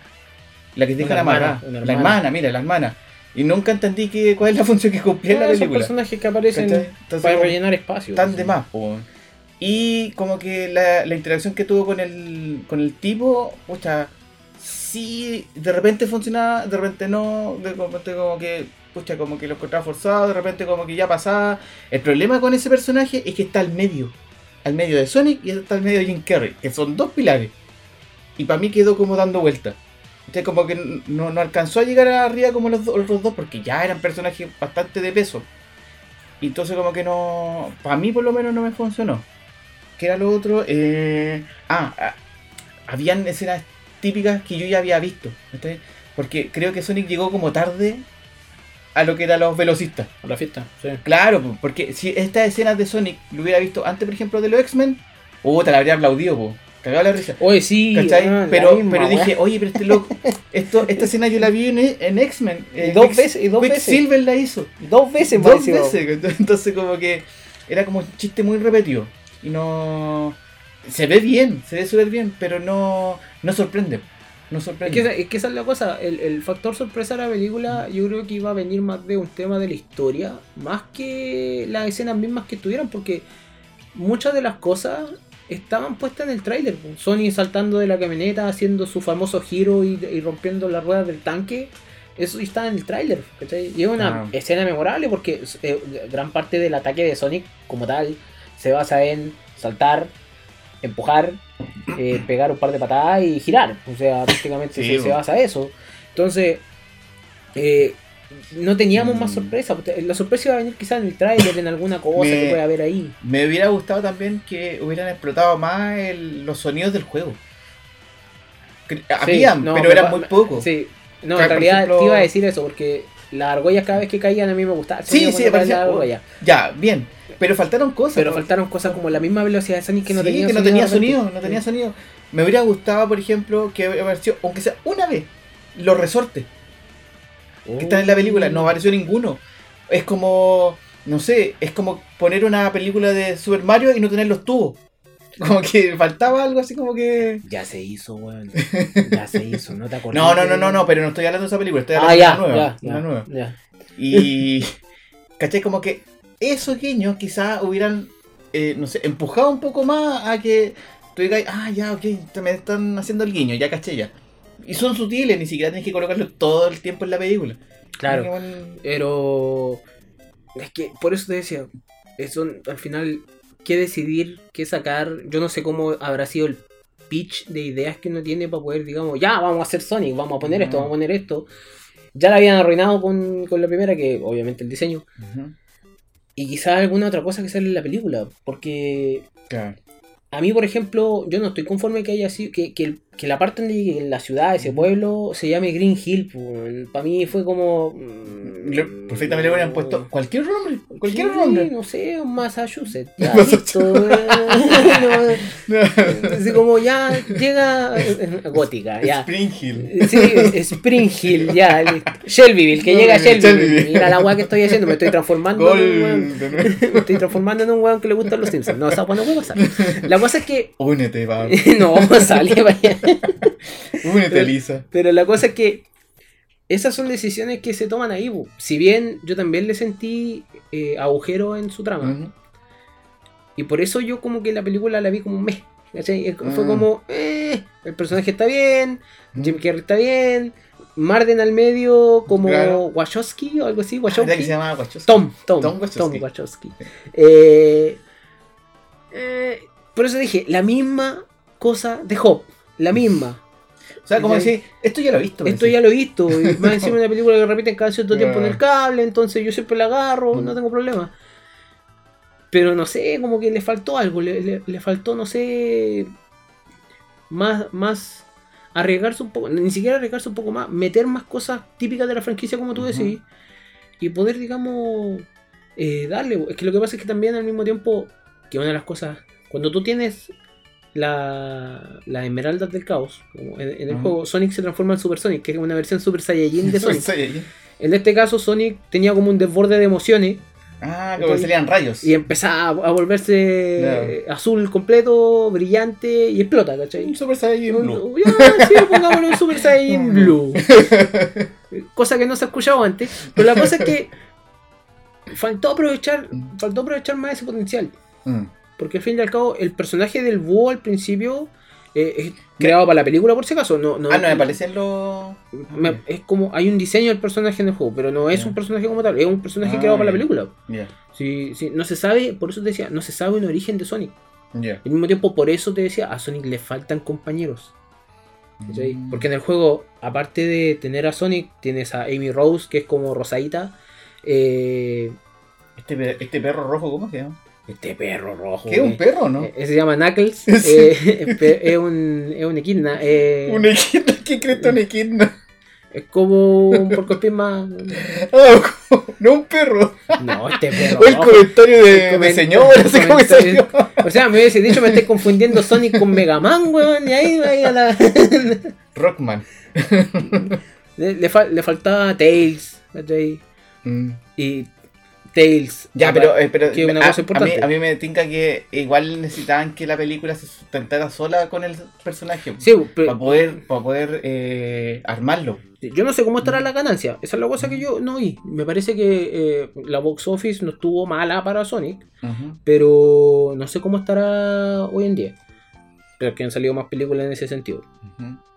La que deja la hermana, mamá. una La hermana. hermana, mira, la hermana. Y nunca entendí que, cuál es la función que cumplía en Ah, la película. personajes que aparecen para rellenar espacio. Tan de más, po. Y como que la, interacción que tuvo con el, con el tipo, pucha, sí, de repente funcionaba, de repente no, de repente como que, pucha, como que lo encontraba forzado, de repente como que ya pasaba. El problema con ese personaje es que está al medio, al medio de Sonic y está al medio de Jim Carrey, que son dos pilares. Y para mí quedó como dando vuelta. Entonces como que no, no alcanzó a llegar arriba como los, do- otros dos porque ya eran personajes bastante de peso. Y entonces como que no... Para mí por lo menos no me funcionó. ¿Qué era lo otro? Eh, ah, ah, habían escenas típicas que yo ya había visto. Porque creo que Sonic llegó como tarde a lo que eran los velocistas. A la fiesta, sí. Claro, po, porque si estas escenas de Sonic lo hubiera visto antes, por ejemplo, de los X-Men, uh, te la habría aplaudido, po. Cagado la risa. Oye, sí. ¿Cachai? ah, pero misma, pero dije, oye, pero este loco, esto, esta escena yo la vi en, en X-Men. eh, Y dos veces, y dos veces. Quicksilver la hizo. Dos veces, Dos veces. Entonces como que era como un chiste muy repetido. Y no... Se ve bien, se ve súper bien, pero no, no sorprende. No Es sorprende. que, esa- es que esa es la cosa, el, el factor sorpresa de la película yo creo que iba a venir más de un tema de la historia, más que las escenas mismas que tuvieran, porque muchas de las cosas estaban puestas en el tráiler. Sony saltando de la camioneta, haciendo su famoso giro y, y rompiendo las ruedas del tanque, eso estaba en el tráiler. Y es una Ah. escena memorable porque eh, gran parte del ataque de Sonic como tal se basa en saltar, empujar, eh, pegar un par de patadas y girar. O sea, prácticamente Sí, se, se basa a eso. Entonces, eh, no teníamos más Mm. sorpresa. La sorpresa iba a venir quizás en el trailer, en alguna cosa Me- que pueda haber ahí. Me hubiera gustado también que hubieran explotado más el- los sonidos del juego. Cre- Habían, no, pero eran muy pocos. Sí, no, en realidad ejemplo- te iba a decir eso porque las argollas cada vez que caían a mí me gustaban. Sí, sí, me parecía-. Ya, bien. Pero faltaron cosas. Pero ¿no? faltaron cosas como la misma velocidad de Sonic que no Sí, tenía que no sonido tenía sonido, no tenía sonido. Me hubiera gustado, por ejemplo, que apareció, aunque sea una vez, los resortes que están en la película. No apareció ninguno. Es como, no sé, es como poner una película de Super Mario y no tener los tubos. Como que faltaba algo así como que... Ya se hizo, weón. Ya se hizo, no te acordás. No, no, no, no, no, pero no estoy hablando de esa película, estoy Ah, hablando ya, de una nueva. ya, una ya, nueva. ya. Y. ¿Cachai? Como que esos guiños quizás hubieran, eh, no sé, empujado un poco más a que tú digas, ah, ya, ok, me están haciendo el guiño, ya caché ya. Y son sutiles, ni siquiera tienes que colocarlo todo el tiempo en la película. Claro. Bueno, Pero es que por eso te decía, eso al final, qué decidir, qué sacar, yo no sé cómo habrá sido el pitch de ideas que uno tiene para poder, digamos, ya, vamos a hacer Sonic, vamos a poner esto, vamos a poner esto. Ya la habían arruinado con, con la primera, que obviamente el diseño. ujú, Y quizás alguna otra cosa que sale en la película. Porque Claro. a mí, por ejemplo, yo no estoy conforme que haya sido. Que, que, el- que la parte de la ciudad, ese pueblo, se llame Green Hill. Para mí fue como. mm, Perfectamente le hubieran puesto cualquier nombre, cualquier Sí, nombre. No sé, un Massachusetts. Ya, Massachusetts. no, así como ya llega eh, gótica, ya. Spring Hill. Sí, Spring Hill, ya. Shelbyville, que llega Shelbyville. Shelbyville. Mira la weá que estoy haciendo, me estoy transformando en un weón. Me estoy transformando en un weón que le gustan los Simpsons. No, esa weá no puede pasar. La cosa es que. Únete, Pablo. No, sale, vaya. Únete, Lisa. Pero la cosa es que esas son decisiones que se toman ahí. bu. Si bien yo también le sentí eh, agujero en su trama. Y por eso yo como que la película la vi como un mes. Fue Mm. como, eh, el personaje está bien. Jim Carrey está bien, Marden al medio como Claro. Wachowski o algo así, Ah, Wachowski. ¿verdad que se llama Wachowski? Tom, Tom, Tom Tom Wachowski. Wachowski. Eh, eh, por eso dije, la misma cosa de Hop, la misma. O sea, como decir, esto ya lo he visto. Esto ya lo he visto, y más encima una película que repiten cada cierto tiempo en el cable, entonces yo siempre la agarro, Mm. no tengo problema. Pero no sé, como que le faltó algo, le, le- le faltó, no sé, más, más arriesgarse un poco, ni siquiera arriesgarse un poco más, meter más cosas típicas de la franquicia como tú decís, y poder, digamos, eh, darle. Es que lo que pasa es que también al mismo tiempo, que una de las cosas, cuando tú tienes la, las esmeraldas del caos, como en, en el juego, Sonic se transforma en Super Sonic, que es una versión Super Saiyajin de Sonic. En este caso, Sonic tenía como un desborde de emociones Ah, como que salían rayos. y empezaba a, a volverse azul completo, brillante y explota, ¿cachai? Un Super Saiyan Blue. Ya, sí, pongámosle un Super Saiyan Blue. Cosa que no se ha escuchado antes. Pero la cosa es que faltó aprovechar, faltó aprovechar más ese potencial. Mm. Porque al fin y al cabo, el personaje del búho al principio eh, es creado para la película, por si acaso. No, no, Ah, no, me parecen los. me- es como hay un diseño del personaje en el juego, pero no es un personaje como tal, es un personaje Ah, creado para la ya. película. Ya, Sí, sí, no se sabe, por eso te decía, no se sabe un origen de Sonic. Al mismo tiempo, por eso te decía, a Sonic le faltan compañeros. ¿cachai? Mm. Porque en el juego, aparte de tener a Sonic, tienes a Amy Rose, que es como rosadita. eh, Este, este perro rojo, ¿cómo se llama? Este perro rojo. ¿Qué es un eh, perro, no? eh, se llama Knuckles. Sí. eh, es pe- es un, es un equidna. eh, Un equidna, ¿qué crees un equidna? es como un porcoespín más. Ah, no un perro. No, este perro. O el comentario de, El de el comentario- salió. O sea, me hubiese dicho, me estoy confundiendo Sonic con Mega Man, weón. Y ahí, ahí a la. Rockman. le, le fal- le faltaba Tails. Mm. Y Tails. Ya, pero, eh, pero que una a, cosa a mí, importante. a mí me tinca que igual necesitaban que la película se sustentara sola con el personaje. Sí, pero Para poder, para poder eh, armarlo. yo no sé cómo estará la ganancia. Esa es la cosa que yo no vi. Me parece que eh, la box office no estuvo mala para Sonic, pero no sé cómo estará hoy en día. Pero que han salido más películas en ese sentido.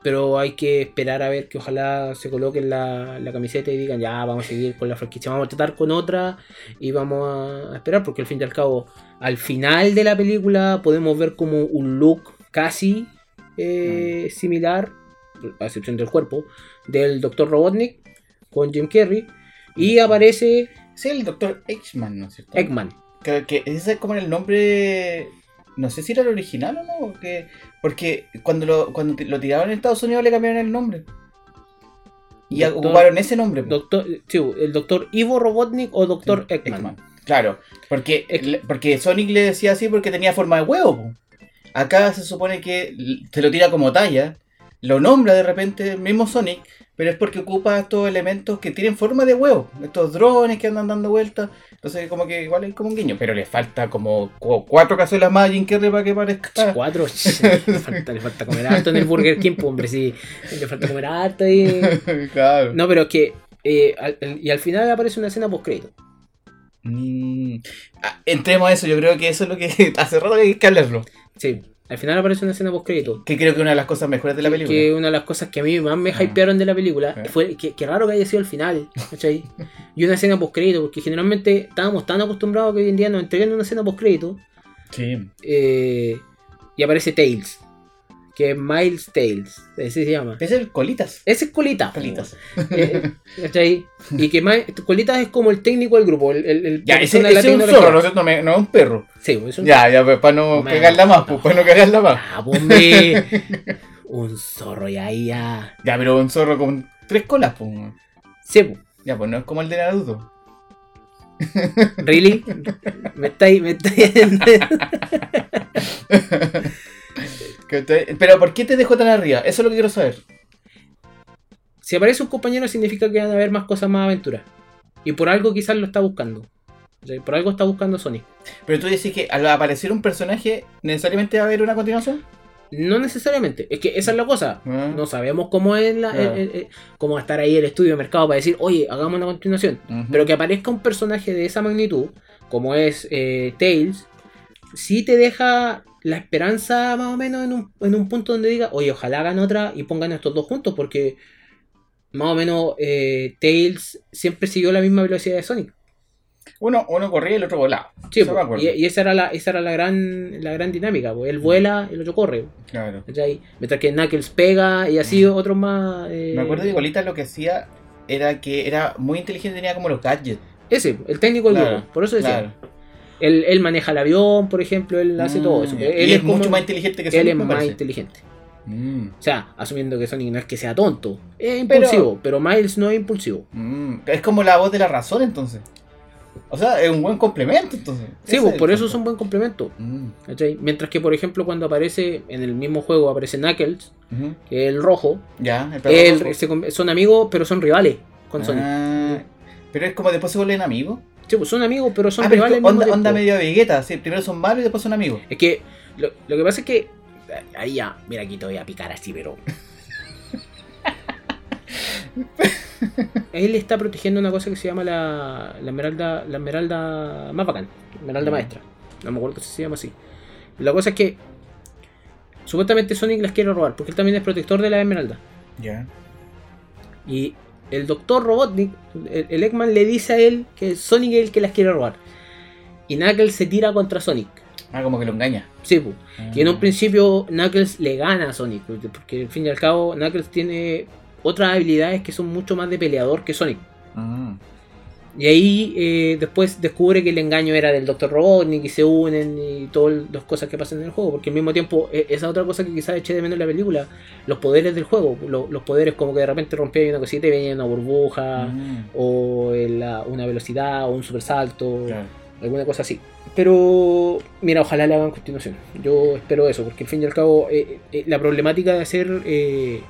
Pero hay que esperar a ver que ojalá se coloquen la, la camiseta y digan, ya, vamos a seguir con la franquicia, vamos a tratar con otra y vamos a esperar, porque al fin y al cabo, al final de la película podemos ver como un look casi eh, similar, a excepción del cuerpo, del Dr. Robotnik con Jim Carrey y aparece Sí, el doctor Eichmann, ¿no es cierto? Eggman. Que, que ese es como el nombre. No sé si era el original o no. Que, porque cuando lo, cuando lo tiraron en Estados Unidos le cambiaron el nombre. Y Doctor- ocuparon ese nombre. Doctor, sí, el Dr. Ivo Robotnik o Dr. Sí, Eggman. Claro, porque, porque Sonic le decía así porque tenía forma de huevo. po. Acá se supone que te lo tira como talla, lo nombra de repente el mismo Sonic, pero es porque ocupa estos elementos que tienen forma de huevo, estos drones que andan dando vueltas. Entonces, como que igual es como un guiño, pero le falta como cu- cuatro cazuelas más a Jim Carrey para que parezca. Cuatro, le, falta, le falta comer harto en el Burger King, pues, hombre, sí. Le falta comer harto y. claro. No, pero es que. eh, al- y al final aparece una escena post crédito. Mm. Ah, entremos a eso, yo creo que eso es lo que hace rato que hay que hablarlo. Sí, al final aparece una escena post crédito. Que creo que es una de las cosas mejores de la película. Que una de las cosas que a mí más me Ah. hypearon de la película Ah. fue que, que raro que haya sido el final, ¿cachai? Y una escena post crédito, porque generalmente estábamos tan acostumbrados que hoy en día nos entregan una escena post crédito Sí. eh, y aparece Tails, que es Miles Tails, así se llama. Es el Colitas. Ese es Colita. Colitas. Eh, ¿cachai? Y que más, Colitas es como el técnico del grupo, el, el, el Ya, ese, ese es un zorro, ¿no es? No, no es un perro. Sí, es un Ya, ya, pues, para no Man. cagarla más, pues, para no cagarla más. Ah, pues, hombre. un zorro y ahí ya. Ya, pero un zorro con tres colas, pues. Sí, pues. Ya, pues no es como el de Naruto. ¿Really? Me estáis. Me estáis... Te- Pero ¿por qué te dejó tan arriba? Eso es lo que quiero saber. si aparece un compañero significa que van a haber más cosas, más aventuras. Y por algo quizás lo está buscando. Por algo está buscando Sonic. Pero tú decís que al aparecer un personaje, ¿necesariamente va a haber una continuación? No necesariamente. Es que esa es la cosa. Ah. No sabemos cómo es la, el- el- el- cómo va a estar ahí el estudio de mercado para decir, oye, hagamos una continuación. Pero que aparezca un personaje de esa magnitud, como es eh, Tails, sí te deja la esperanza más o menos en un, en un punto donde diga, oye, ojalá hagan otra y pongan estos dos juntos, porque más o menos eh, Tails siempre siguió la misma velocidad de Sonic. Uno, uno corría y el otro volaba. Sí, y, y esa era la, esa era la gran, la gran dinámica, pues, él vuela, el otro corre. Claro. Mientras que Knuckles pega y así otros más. eh, Me acuerdo que Colitas lo que hacía era que era muy inteligente, tenía como los gadgets. Ese, el técnico del Claro, grupo. Por eso decía. Claro. Él, él maneja el avión, por ejemplo, él hace Mm, todo eso. y Él es, como- mucho más inteligente que Él Sonic, es me más parece. inteligente. Mm, O sea, asumiendo que Sonic no es que sea tonto. Es impulsivo, pero, Miles no es impulsivo. mm. Es como la voz de la razón, entonces. O sea, es un buen complemento, entonces. Sí, Ese pues por eso es un buen complemento. Mm. Mientras que, por ejemplo, cuando aparece en el mismo juego, aparece Knuckles, que es el rojo. Ya, el él- rojo. se com- son amigos, pero son rivales con Sonic. Ah, pero es como después se vuelven amigos. Sí, pues son amigos, pero son Ah, pero rivales. es al que mismo onda, onda medio Vegeta, sí, primero son malos y después son amigos. Es que lo, lo que pasa es que. Ahí ya, mira, aquí te voy a picar así, pero. Él está protegiendo una cosa que se llama la, la esmeralda. La esmeralda más bacán. Esmeralda Mm. maestra. No me acuerdo si se llama así. La cosa es que. Supuestamente Sonic las quiere robar. Porque él también es protector de la esmeralda. Ya. Y el doctor Robotnik, el, el Eggman, le dice a él que Sonic es el que las quiere robar. Y Knuckles se tira contra Sonic. Ah, como que lo engaña. Sí, pues. Y en un principio Knuckles le gana a Sonic, porque- porque al fin y al cabo Knuckles tiene otras habilidades que son mucho más de peleador que Sonic. Ah. Y ahí eh, después descubre que el engaño era del Dr. Robotnik y se unen y todas las cosas que pasan en el juego. Porque al mismo tiempo, eh, esa otra cosa que quizás eché de menos en la película, los poderes del juego. Lo- los poderes como que de repente rompía una cosita y venía una burbuja, Mm, o el- la- una velocidad, o un super salto claro. alguna cosa así. Pero, mira, ojalá le hagan continuación. Yo espero eso, porque al fin y al cabo, eh, eh, la problemática de hacer eh,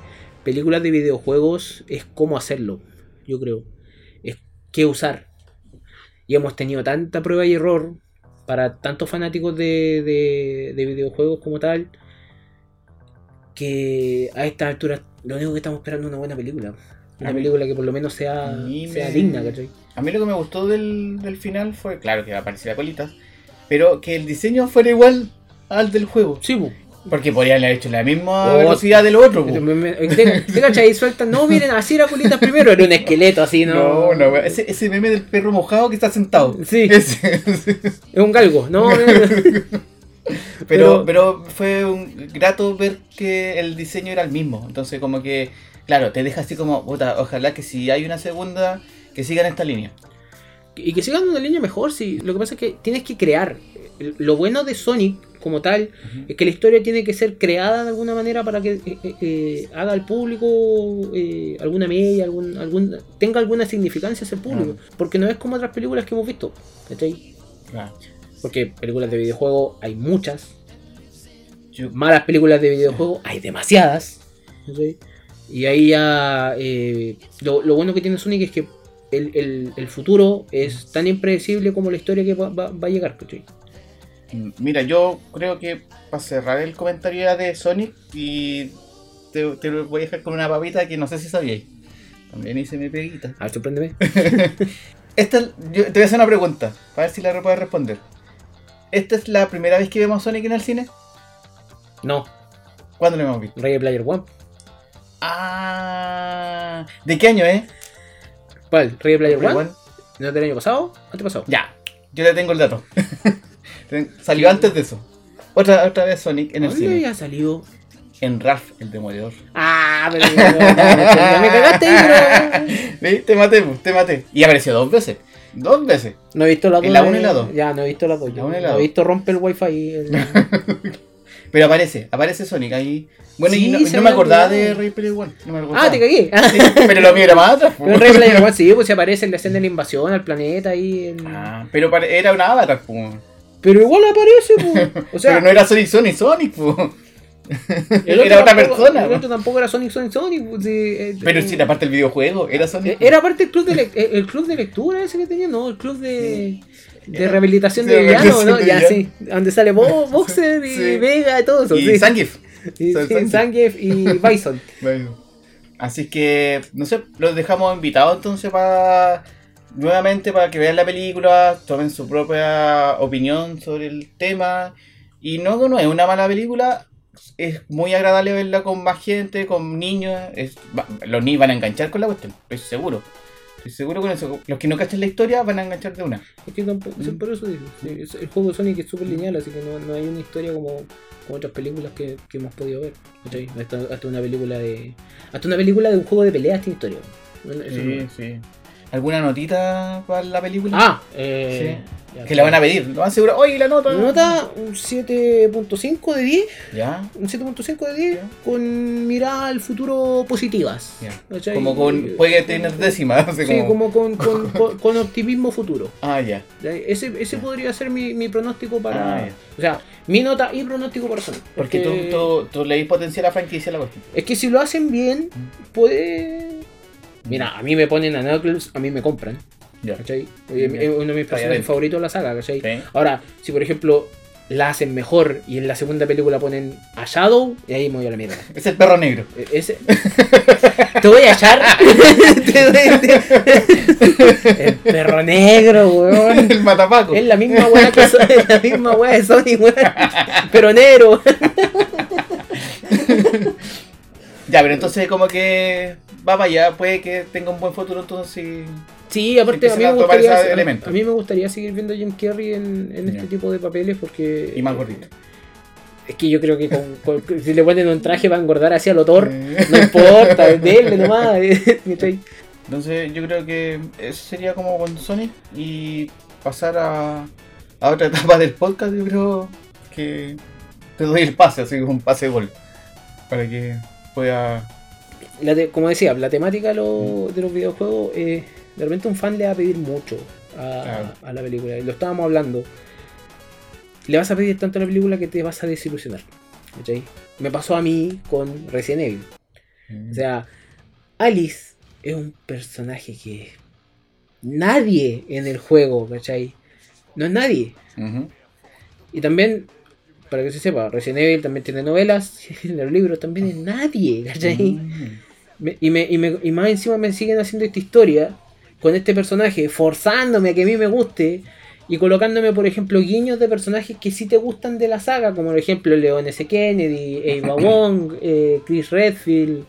películas de videojuegos es cómo hacerlo, yo creo. Qué usar. Y hemos tenido tanta prueba y error para tantos fanáticos de, de- de videojuegos como tal, que a esta altura lo único que estamos esperando es una buena película. Una A mí- película que por lo menos sea, sea me- digna, ¿cachai? A mí lo que me gustó del, del final fue, claro que aparecía colitas, pero que el diseño fuera igual al del juego. Sí. Porque podrían haber hecho la misma Oh, velocidad del otro. ¿Te cachai? Y sueltan, no, miren, así era culitas primero. Era un esqueleto así, ¿no? No, no, ese, ese meme del perro mojado que está sentado. Sí. Ese. Es un galgo, ¿no? Pero, Pero- pero fue un grato ver que el diseño era el mismo. Entonces, como que, claro, te deja así como, puta, ojalá que si hay una segunda, que sigan esta línea. y que sigan una línea mejor, sí. Lo que pasa es que tienes que crear. Lo bueno de Sonic, como tal, es que la historia tiene que ser creada de alguna manera para que eh, eh, eh, haga al público alguna media, algún, algún, tenga alguna significancia el público. Porque no es como otras películas que hemos visto. ¿cachai? Porque películas de videojuego hay muchas. Malas películas de videojuego hay demasiadas. ¿cachai? Y ahí ya. eh, lo, lo bueno que tiene Sonic es que el, el- el futuro es tan impredecible como la historia que va, va- va a llegar. ¿cachai? Mm, Mira, yo creo que para cerrar el comentario de Sonic y te, te lo voy a dejar con una papita que no sé si sabíais. También hice mi peguita. A ver, sorpréndeme. Esta, yo te voy a hacer una pregunta, para ver si la puedes responder. ¿Esta es la primera vez que vemos a Sonic en el cine? No, ¿Cuándo lo hemos visto? Ready Player One. Ah, ¿de qué año es? ¿Cuál? ¿Ready Player One? Igual. ¿No es del año pasado? ¿Antepasado? Ya, yo le tengo el dato. Salió antes de eso. Otra, otra vez Sonic en el ¿Dónde cine. había salido? En Ralph, el demoledor. Ah, pero ya, me cagaste. ¿Ves? Te maté, pues, te maté. Y apareció dos veces. Dos veces. No he visto las dos. ¿En la de- uno y la dos? Ya, no he visto. La yo. uno y la No dos. he visto rompe el wifi. el- Pero aparece, aparece Sonic ahí. Bueno, Sí, y no, se no me me acordaba de Ray Player One. No me acordaba. Ah, te cagué. Sí, pero lo mío era más atrás. Pero pues. Ready Player One sí, pues se aparece en la escena de la invasión al planeta ahí. en- Ah, pero era una avatar, pues. Pero igual aparece, pues. O sea, pero no era Sonic Sonic Sonic, otro era otra tampoco- persona. El otro tampoco era Sonic, Sonic, Sonic. pues, sí, eh, Pero eh, si la parte del videojuego era Sonic. eh, Era parte del club de, eh, el club de lectura ese que tenía, ¿no? El club de, de Era- rehabilitación de de villanos, ¿no? Ya sí. Donde sale Bo- Boxer y Sí. Vega y todo eso. y sí. Zangief. Y, Zangief. Y Bison. Así que, no sé, los dejamos invitados entonces para. Nuevamente para que vean la película, tomen su propia opinión sobre el tema. Y no, no es una mala película, es muy agradable verla con más gente, con niños. es- va- los niños van a enganchar con la cuestión, estoy seguro. Estoy seguro con eso. Los que no cachen la historia van a enganchar de una. Es que tampoco, sí, por eso digo, sí, es- el juego de Sonic es súper lineal, así que no, no hay una historia como, como otras películas que, que hemos podido ver. Hasta, hasta una película de. Hasta una película de un juego de peleas tiene historia. Bueno, no- sí. ¿Alguna notita para la película? Ah, eh, ya, que la van a pedir, lo van seguro. Oye, la nota. Nota un 7.5 de 10. Ya. Un 7.5 de 10 Ya. con mirada al futuro positivas. Ya. Como con. Puede tener décimas. así Sí, como- como con, con, con- con optimismo futuro. Ah, ya. Ya, Ese, ese podría ser mi, mi pronóstico para. Ah, ya. o sea, mi nota y pronóstico para Sonic. Porque tú, Porque tú, tú leís potencial a la franquicia a la cuestión. Es que si lo hacen bien, puede. Mira, a mí me ponen a Knuckles, a mí me compran. ¿Cachai? Es uno de mis personajes favoritos de la saga, ¿cachai? Sí. Ahora, si por ejemplo la hacen mejor y en la segunda película ponen a Shadow, y ahí me voy a la mierda. Es el perro negro. E- Ese... Te voy a echar. El perro negro, weón. el matapaco. Es la misma weá que so- es la misma weá de Sonic, weón. Pero negro. Ya, pero entonces como que va para allá, puede que tenga un buen futuro entonces sí. Sí, aparte a mí, me gustaría, a- mí me gustaría seguir viendo a Jim Carrey en, en este tipo de papeles porque... Y más gordito. Es que yo creo que con, con- si le ponen un traje va a engordar hacia el. Eh. No importa, déle nomás. Entonces yo creo que eso sería como con Sonic y pasar a, a otra etapa del podcast, yo creo que te doy el pase, así como un pase gol. Para que pueda... La te- como decía, la temática de, lo- de los videojuegos, eh, de repente un fan le va a pedir mucho a, Claro. a la película. Y lo estábamos hablando. Le vas a pedir tanto a la película que te vas a desilusionar. ¿cachai? Me pasó a mí con Resident Evil. O sea, Alice es un personaje que nadie en el juego, ¿cachai? No es nadie. Y también, para que se sepa, Resident Evil también tiene novelas, en los libros también es nadie, ¿cachai? Me- y, me, y, me- y más encima me siguen haciendo esta historia con este personaje, forzándome a que a mí me guste. y colocándome, por ejemplo, guiños de personajes que sí te gustan de la saga, como por ejemplo Leon S. Kennedy, Ava Wong, eh, Chris Redfield,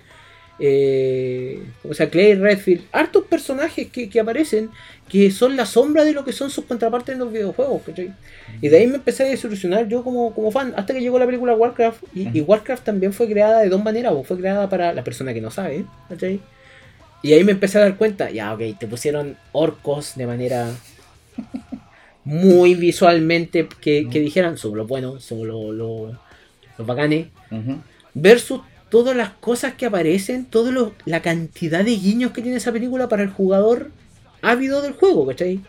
eh, o sea, Clay Redfield, hartos personajes que, que aparecen que son la sombra de lo que son sus contrapartes en los videojuegos, ¿cachai? Y de ahí me empecé a desilusionar yo como, como fan, hasta que llegó la película Warcraft, y, y Warcraft también fue creada de dos maneras, o fue creada para la persona que no sabe, ¿cachai? Y ahí me empecé a dar cuenta, ya, ok, te pusieron orcos de manera muy visualmente que, que dijeran, somos los buenos, somos los, los, los bacanes, versus todas las cosas que aparecen, toda la cantidad de guiños que tiene esa película para el jugador ávido del juego, ¿cachai?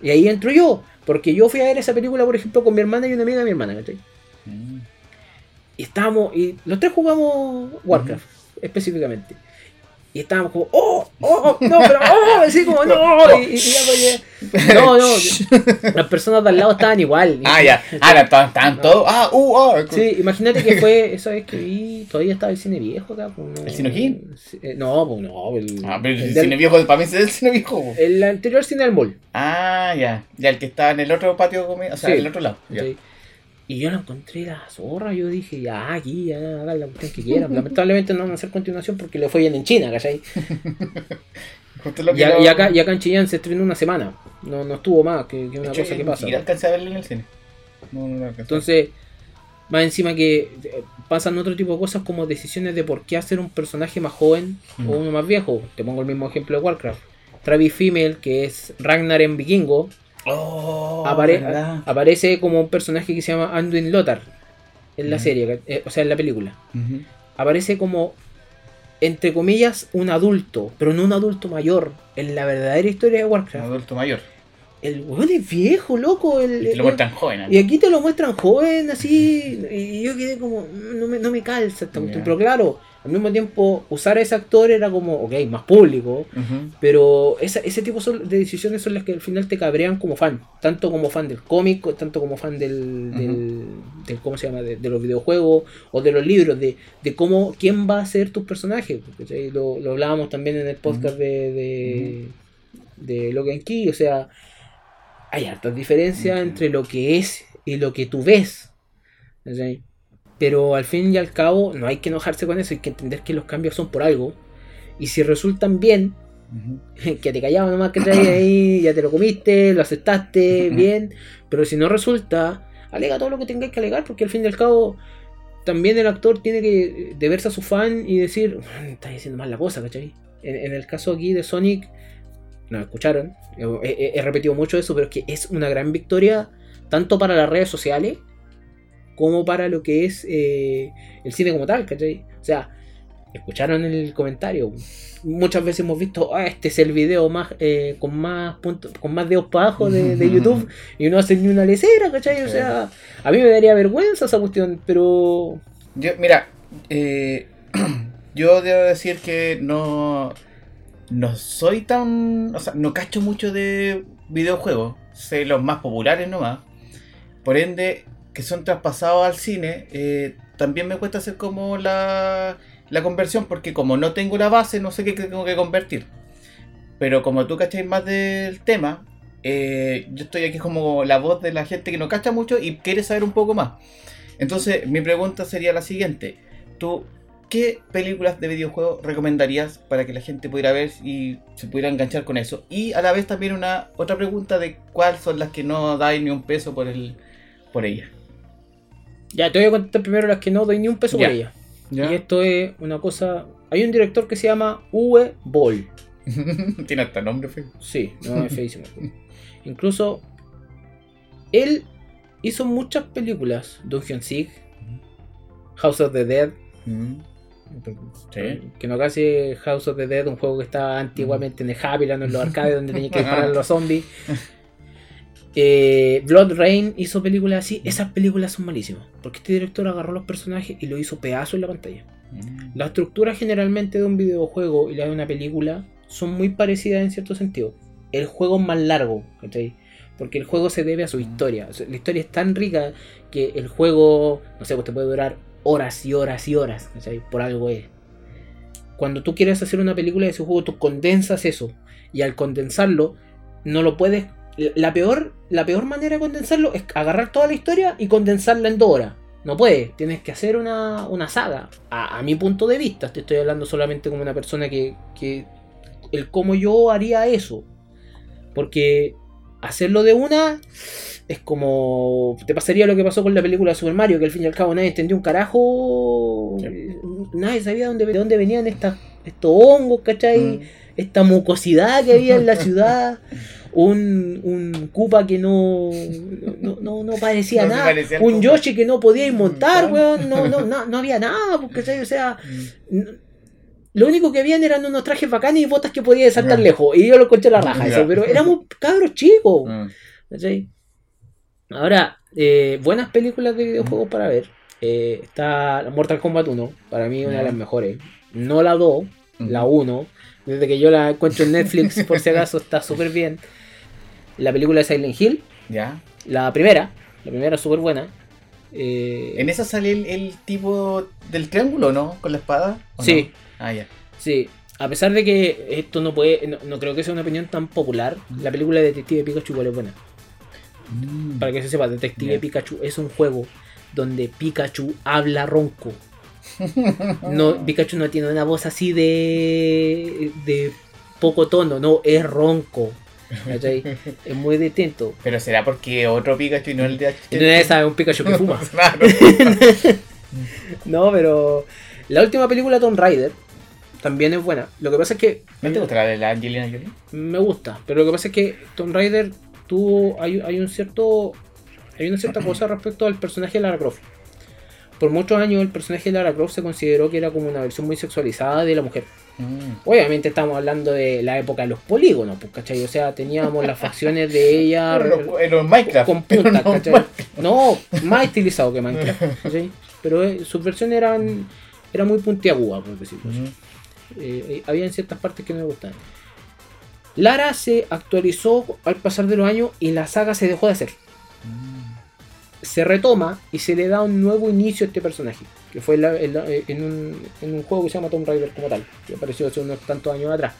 Y ahí entro yo, porque yo fui a ver esa película, por ejemplo, con mi hermana y una amiga de mi hermana, ¿cachai? Mm. Y estábamos, y los tres jugamos Warcraft, específicamente. Y estábamos como, oh, oh, no, pero, oh, así como, no, y, y ya, pues, no, no, las personas de al lado estaban igual. Y- Ah, ya. Ah, estaban estaban todos. Ah, uh, ah. Sí, imagínate que fue esa vez que vi, todavía estaba el cine viejo acá. Pues, no, ¿El? Sí, eh, No, pues no, el, Ah, pero el el del- cine viejo, para mí es el cine viejo. po. el anterior cine del mall. Ah, ya. Ya, el que está en el otro patio, o sea, Sí. en el otro lado. Ya. ¿cachai? Y yo lo encontré la zorra, yo dije, ya, aquí, ya, hagan la cuestión que quieran. Lamentablemente no van a hacer continuación porque le fue bien en China, ¿cachai? Justo lo que Y, a- lo- y acá, y acá en Chillán se estrenó una semana. No, no estuvo más, que, una hecho, cosa que pasa. siquiera alcancé a verlo en el cine. No, no. Entonces, más encima que eh, pasan otro tipo de cosas como decisiones de por qué hacer un personaje más joven Mm. o uno más viejo. Te pongo el mismo ejemplo de Warcraft. Travis Fimmel, que es Ragnar en Vikingo, Oh, apare- ¿verdad? aparece como un personaje que se llama Anduin Lothar en la serie, eh, o sea, en la película. Aparece como, entre comillas, un adulto, pero no un adulto mayor. En la verdadera historia de Un Warcraft. adulto mayor. El weón es viejo, loco. El, Y te lo el- muestran joven. ¿eh? y aquí te lo muestran joven, así, y yo quedé como, no me, no me calza esta. Pero claro, al mismo tiempo, usar a ese actor era como, ok, más público, pero esa- ese tipo de decisiones son las que al final te cabrean como fan. Tanto como fan del cómic, tanto como fan del, del, del- ¿cómo se llama? De, de los videojuegos o de los libros, de, de cómo, quién va a ser tus personajes. ¿cachai? Lo, lo hablábamos también en el podcast de, de, de Logan Key, o sea, hay hartas diferencias entre lo que es y lo que tú ves. ¿cachai? Pero al fin y al cabo, no hay que enojarse con eso, hay que entender que los cambios son por algo. Y si resultan bien, que te callaba nomás que traes ahí, ya te lo comiste, lo aceptaste, bien. Pero si no resulta, alega todo lo que tengáis que alegar, porque al fin y al cabo, también el actor tiene que deberse a su fan y decir, "Mm, está diciendo mal la cosa, ¿cachai? En, en el caso aquí de Sonic, nos escucharon, he, he- he repetido mucho eso, pero es que es una gran victoria, tanto para las redes sociales, como para lo que es eh, el cine como tal, ¿cachai? O sea, escucharon el comentario. Muchas veces hemos visto, ah, este es el video más eh, con más puntos, con más dedos para abajo de, de YouTube y no hacen ni una lecera, ¿cachai? O sea, a mí me daría vergüenza esa cuestión, pero Yo, mira, eh, yo debo decir que no, no soy tan, o sea, no cacho mucho de videojuegos, sé los más populares nomás. Por ende, que son traspasados al cine, eh, también me cuesta hacer como la, la conversión, porque como no tengo la base, no sé qué tengo que convertir. Pero como tú cacháis más del tema, eh, yo estoy aquí como la voz de la gente que no cacha mucho y quiere saber un poco más. Entonces, mi pregunta sería la siguiente. ¿Tú qué películas de videojuegos recomendarías para que la gente pudiera ver y se pudiera enganchar con eso? Y a la vez también una otra pregunta de cuáles son las que no dais ni un peso por el por ella. Ya te voy a contar primero las que no doy ni un peso Ya. por ella. Y esto es una cosa. Hay un director que se llama Uwe Boll. Tiene hasta nombre feo. Sí, no es feísimo. Incluso él hizo muchas películas. Dungeon Siege, House of the Dead. Mm. Sí. Que no casi House of the Dead, un juego que estaba antiguamente en el Happyland, en los arcades, donde tenías que disparar a los zombies. Eh, Blood Rain hizo películas así. Esas películas son malísimas. Porque este director agarró los personajes y lo hizo pedazo en la pantalla. Mm. La estructura generalmente de un videojuego y la de una película son muy parecidas en cierto sentido. El juego es más largo, ¿cachai? Porque el juego se debe a su historia. O sea, la historia es tan rica que el juego, no sé, pues te puede durar horas y horas y horas, ¿cachai? Por algo es. Cuando tú quieres hacer una película de ese juego, tú condensas eso. Y al condensarlo, no lo puedes la peor, la peor manera de condensarlo es agarrar toda la historia y condensarla en dos horas. No puede, tienes que hacer una, una saga. A, a mi punto de vista, te estoy hablando solamente como una persona que, que el cómo yo haría eso. Porque hacerlo de una es como. Te pasaría lo que pasó con la película de Super Mario, que al fin y al cabo nadie entendió un carajo. Nadie sabía dónde, de dónde venían estas, estos hongos, ¿cachai? Mm. Esta mucosidad que había en la ciudad. Un, un Koopa que no, no, no, no parecía No nada. parecía un Koopa. Yoshi que no podía montar, Claro. weón. No, no, no, no había nada. O sea, Mm. lo único que habían eran unos trajes bacanes y botas que podía saltar lejos. Y yo lo encontré la raja, eso. Pero éramos cabros chicos. Mm. ¿cachai? Ahora, eh, buenas películas de videojuegos para ver. Eh, está Mortal Kombat 1, para mí una de las mejores. No la 2, la Ujú. 1. Desde que yo la encuentro en Netflix, por si acaso, está súper bien. La película de Silent Hill, Ya. la primera. La primera súper buena. Eh, ¿En esa sale el, el tipo del triángulo, no? ¿Con la espada? ¿O Sí. no? Ah, ya. Sí, a pesar de que esto no puede, no, no creo que sea una opinión tan popular, la película de Detective Pikachu igual es buena. Mm. Para que se sepa, Detective. Pikachu es un juego donde Pikachu habla ronco. No, Pikachu no tiene una voz así de, de poco tono, no, es ronco. ¿Cachai? Es muy distinto. Pero será porque otro Pikachu y no el de H. No es un Pikachu que fuma. No, pero la última película Tomb Raider también es buena. Lo que pasa es que ¿No te gusta la de la Angelina Jolie? me gusta, pero lo que pasa es que Tomb Raider tuvo hay, hay un cierto hay una cierta cosa respecto al personaje de Lara Croft. Por muchos años el personaje de Lara Croft se consideró que era como una versión muy sexualizada de la mujer. Mm. Obviamente estamos hablando de la época de los polígonos, pues, ¿cachai? O sea, teníamos las facciones de ella los- los Minecraft. con los ¿cachai? No, más estilizado que Minecraft, ¿cachai? Pero eh, sus versiones eran, eran muy puntiagudas, por decirlo así. Ujú. Eh, eh, había ciertas partes que no me gustaban. Lara se actualizó al pasar de los años y la saga se dejó de hacer. Se retoma y se le da un nuevo inicio a este personaje, que fue en, la- en la- en un, en un juego que se llama Tomb Raider como tal, que apareció hace unos tantos años atrás.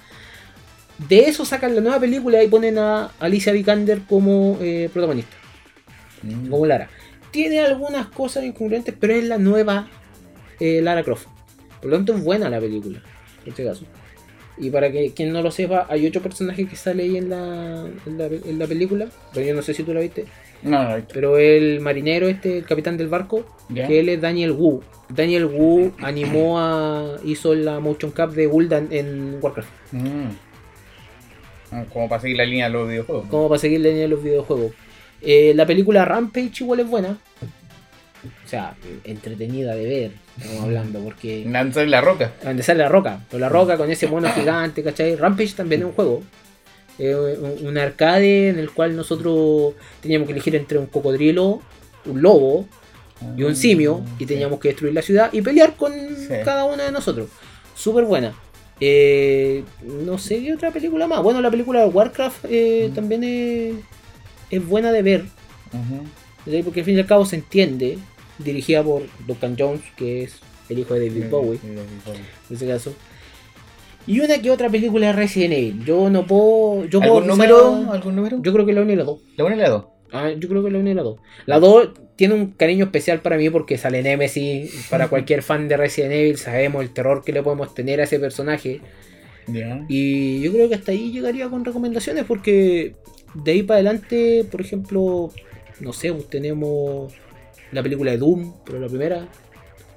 De eso sacan la nueva película y ponen a Alicia Vikander como eh, protagonista, Mm. como Lara. Tiene algunas cosas incongruentes, pero es la nueva eh, Lara Croft. Por lo tanto es buena la película, en este caso. Y para que quien no lo sepa, hay otro personaje que sale ahí en la, en la, en la película, pero yo no sé si tú la viste, No, no, pero el marinero, este, el capitán del barco, que él es Daniel Wu. Daniel Wu animó a. hizo la motion cap de Gul'dan en Warcraft. Mm. Ah, Como para seguir la línea de los videojuegos. Como para seguir la línea de los videojuegos. Eh, la película Rampage igual es buena. O sea, entretenida de ver, estamos hablando, porque. Nanza en la roca. Donde sale la roca. Pero la roca con ese mono gigante, ¿cachai? Rampage también es un juego. Es un, arcade en el cual nosotros teníamos que elegir entre un cocodrilo, un lobo y un simio. Y teníamos que destruir la ciudad y pelear con Sí. cada uno de nosotros. Súper buena. Eh, no sé qué otra película más. Bueno, la película de Warcraft eh, también es, es buena de ver. ¿cachai? Porque al fin y al cabo se entiende. Dirigida por Duncan Jones, que es el hijo de David Bowie Sí, David Bowie. en ese caso. Y una que otra película de Resident Evil. Yo no puedo. Yo puedo ¿Algún quizá- número? ¿Algún número? Yo creo que la 1 y la 2. La 1 y la 2. Ah, yo creo que la 1 y la 2. La 2 tiene un cariño especial para mí porque sale Nemesis. Para cualquier fan de Resident Evil sabemos el terror que le podemos tener a ese personaje. Ya. Y yo creo que hasta ahí llegaría con recomendaciones porque de ahí para adelante, por ejemplo, no sé, pues tenemos la película de Doom, pero la primera.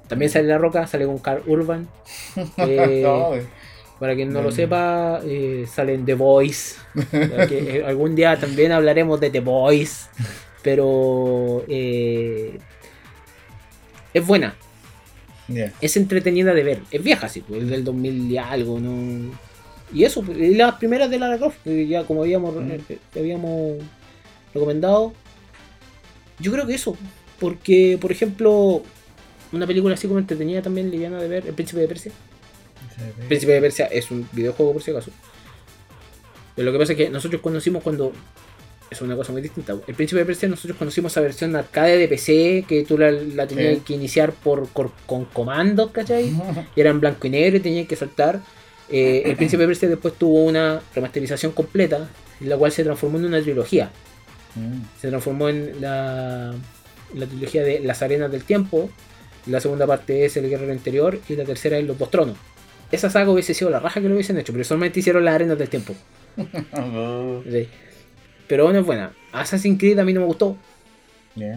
También sale La Roca, sale con Carl Urban. Eh, No. Para quien no lo sepa, eh, salen The que, eh, algún día también hablaremos de The Boys. Pero eh, es buena, es entretenida de ver. Es vieja, sí, pues, es del 2000 y algo, ¿no? Y eso, pues, y las primeras de Lara Croft, ya como habíamos, Mm. eh, habíamos recomendado. Yo creo que eso, porque, por ejemplo, una película así como entretenida también, liviana de ver, El Príncipe de Persia. Príncipe de Persia es un videojuego por si acaso. Pero lo que pasa es que nosotros conocimos cuando. Es una cosa muy distinta. El Príncipe de Persia nosotros conocimos esa versión arcade de PC que tú la, la tenías Sí. que iniciar por, con comandos, ¿cachai? Y era en blanco y negro y tenías que saltar. Eh, el Príncipe de Persia después tuvo una remasterización completa, en la cual se transformó en una trilogía. Mm. Se transformó en la, la trilogía de Las Arenas del Tiempo. La segunda parte es El Guerrero Interior y la tercera es Los Dos Tronos. Esa saga hubiese sido la raja que lo hubiesen hecho, pero solamente hicieron las Arenas del Tiempo. Sí. Pero bueno, es buena. Assassin's Creed a mí no me gustó.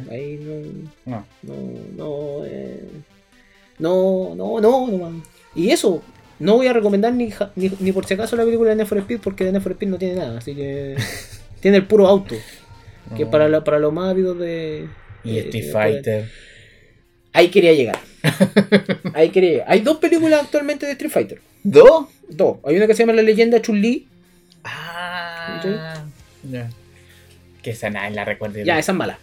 Ahí no. No. No, no, eh, no, no, no, no. Y eso, no voy a recomendar ni, ni, ni por si acaso la película de Need for Speed porque de Need for Speed no tiene nada, así que tiene el puro auto, que No. para, la, para los más ávidos de... Y de- Street Fighter. Ahí quería llegar. Ahí quería llegar. Hay dos películas actualmente de Street Fighter. ¿Dos? Dos. Hay una que se llama La leyenda Chun-Li. Ah. Ya. Que esa nadie la recuerda. Ya, esa es mala.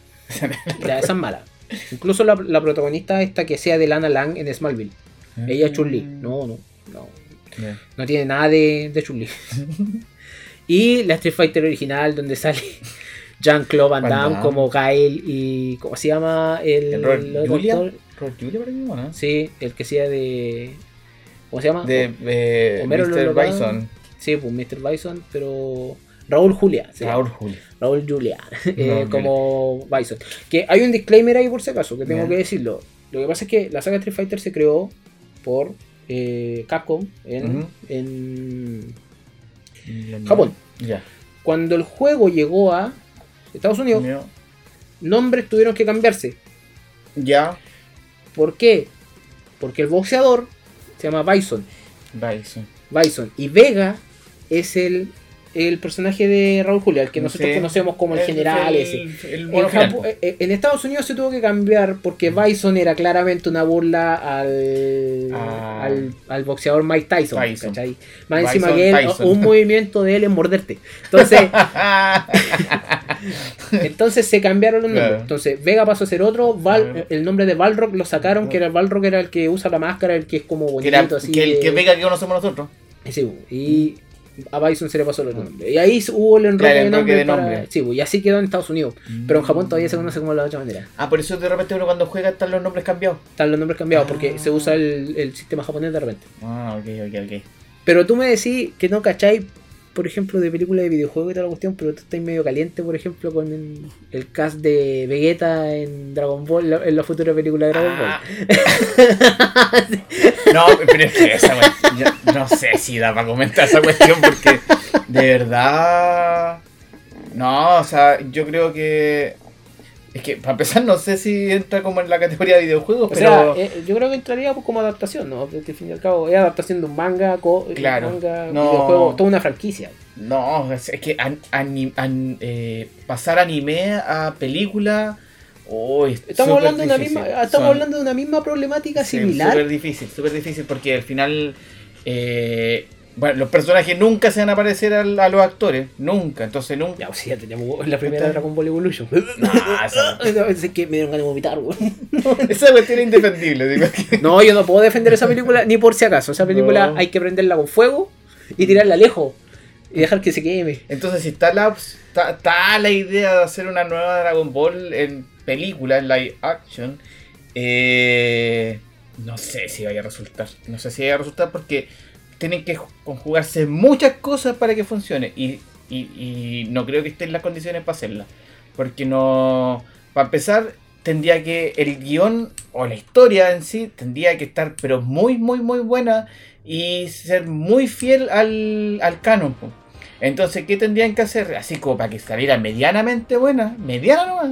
Ya, esa es mala. Incluso la, la protagonista esta que sea de Lana Lang en Smallville. Ella es Chun-Li. No, no, no. No tiene nada de, de Chun-Li. y la Street Fighter original, donde sale Jean-Claude Van Van Damme como Gael y. ¿Cómo se llama? El, ¿El Julia? Rod Julia para mí, ¿no? Sí, el que sea de. ¿Cómo se llama? De eh, Mr. Bison. Sí, pues Mr. Bison, pero. Raúl Julia. Raúl Julia. Raúl Julia. eh, como Bison. Que hay un disclaimer ahí por si acaso, que tengo que decirlo. Lo que pasa es que la saga Street Fighter se creó por eh, Capcom en, en Japón. Ya. Cuando el juego llegó a Estados Unidos, nombres tuvieron que cambiarse. Ya. ¿Por qué? Porque el boxeador se llama Bison. Bison. Bison. Y Vega es el, el personaje de Raúl Julia, el que nosotros Sí. conocemos como el, general el, ese. El, En, eh, en Estados Unidos se tuvo que cambiar porque Bison era claramente una burla al, Ah. al, al boxeador Mike Tyson. Más encima que él, Tyson. un movimiento de él es morderte. Entonces, entonces se cambiaron los nombres. Claro. Entonces Vega pasó a ser otro. Val-. El nombre de Balrog lo sacaron, que era el Balrog era el que usa la máscara, el que es como que, bonito. era, así que el de- que Vega que conocemos nosotros. Sí, y a Bison se le pasó el otro nombre. Y ahí hubo el enroque, Claro, el de, nombre para-. Sí, y así quedó en Estados Unidos. Pero en Japón todavía se conoce como la otra manera. Ah, por eso de repente uno cuando juega están los nombres cambiados. Están los nombres cambiados porque Ah. se usa el, el sistema japonés de repente. Ah, ok, ok, ok. Pero tú me decís que no cacháis, por ejemplo, de películas de videojuegos y toda la cuestión, pero tú estás medio caliente, por ejemplo, con el, cast de Vegeta en Dragon Ball, en la futura película de Dragon Ah. No, pero es que esa no sé si da para comentar esa cuestión porque de verdad... No, o sea, yo creo que... Es que para empezar no sé si entra como en la categoría de videojuegos. O pero... sea, eh, yo creo que entraría pues, como adaptación, ¿no? Porque al fin y al cabo es adaptación de un manga, co- Claro. manga No. videojuego, toda una franquicia. No, es es que an- eh, pasar anime a película... uy, Estamos hablando, de una misma, estamos Son- hablando de una misma problemática similar. Súper difícil, súper difícil porque al final. eh, bueno, los personajes nunca se van a parecer a, los actores, nunca. Entonces nunca. Ya, sí, ya teníamos la primera Dragon Ball Evolution. Esa- es que me dieron ganas de vomitar, weón. Esa cuestión es indefendible. digo, No, yo no puedo defender esa película ni por si acaso. Esa película No. hay que prenderla con fuego y tirarla lejos y dejar que se queme. Entonces, si está la, está, está la idea de hacer una nueva Dragon Ball en película, en live action, eh, no sé si vaya a resultar. No sé si vaya a resultar porque tienen que ju- conjugarse muchas cosas para que funcione. Y, y- no creo que estén las condiciones para hacerla. Porque no. Para empezar, tendría que. El guion o la historia en sí tendría que estar, pero muy, muy, muy buena. Y ser muy fiel al, al canon. Entonces, ¿qué tendrían que hacer? Así como para que saliera medianamente buena, mediana nomás,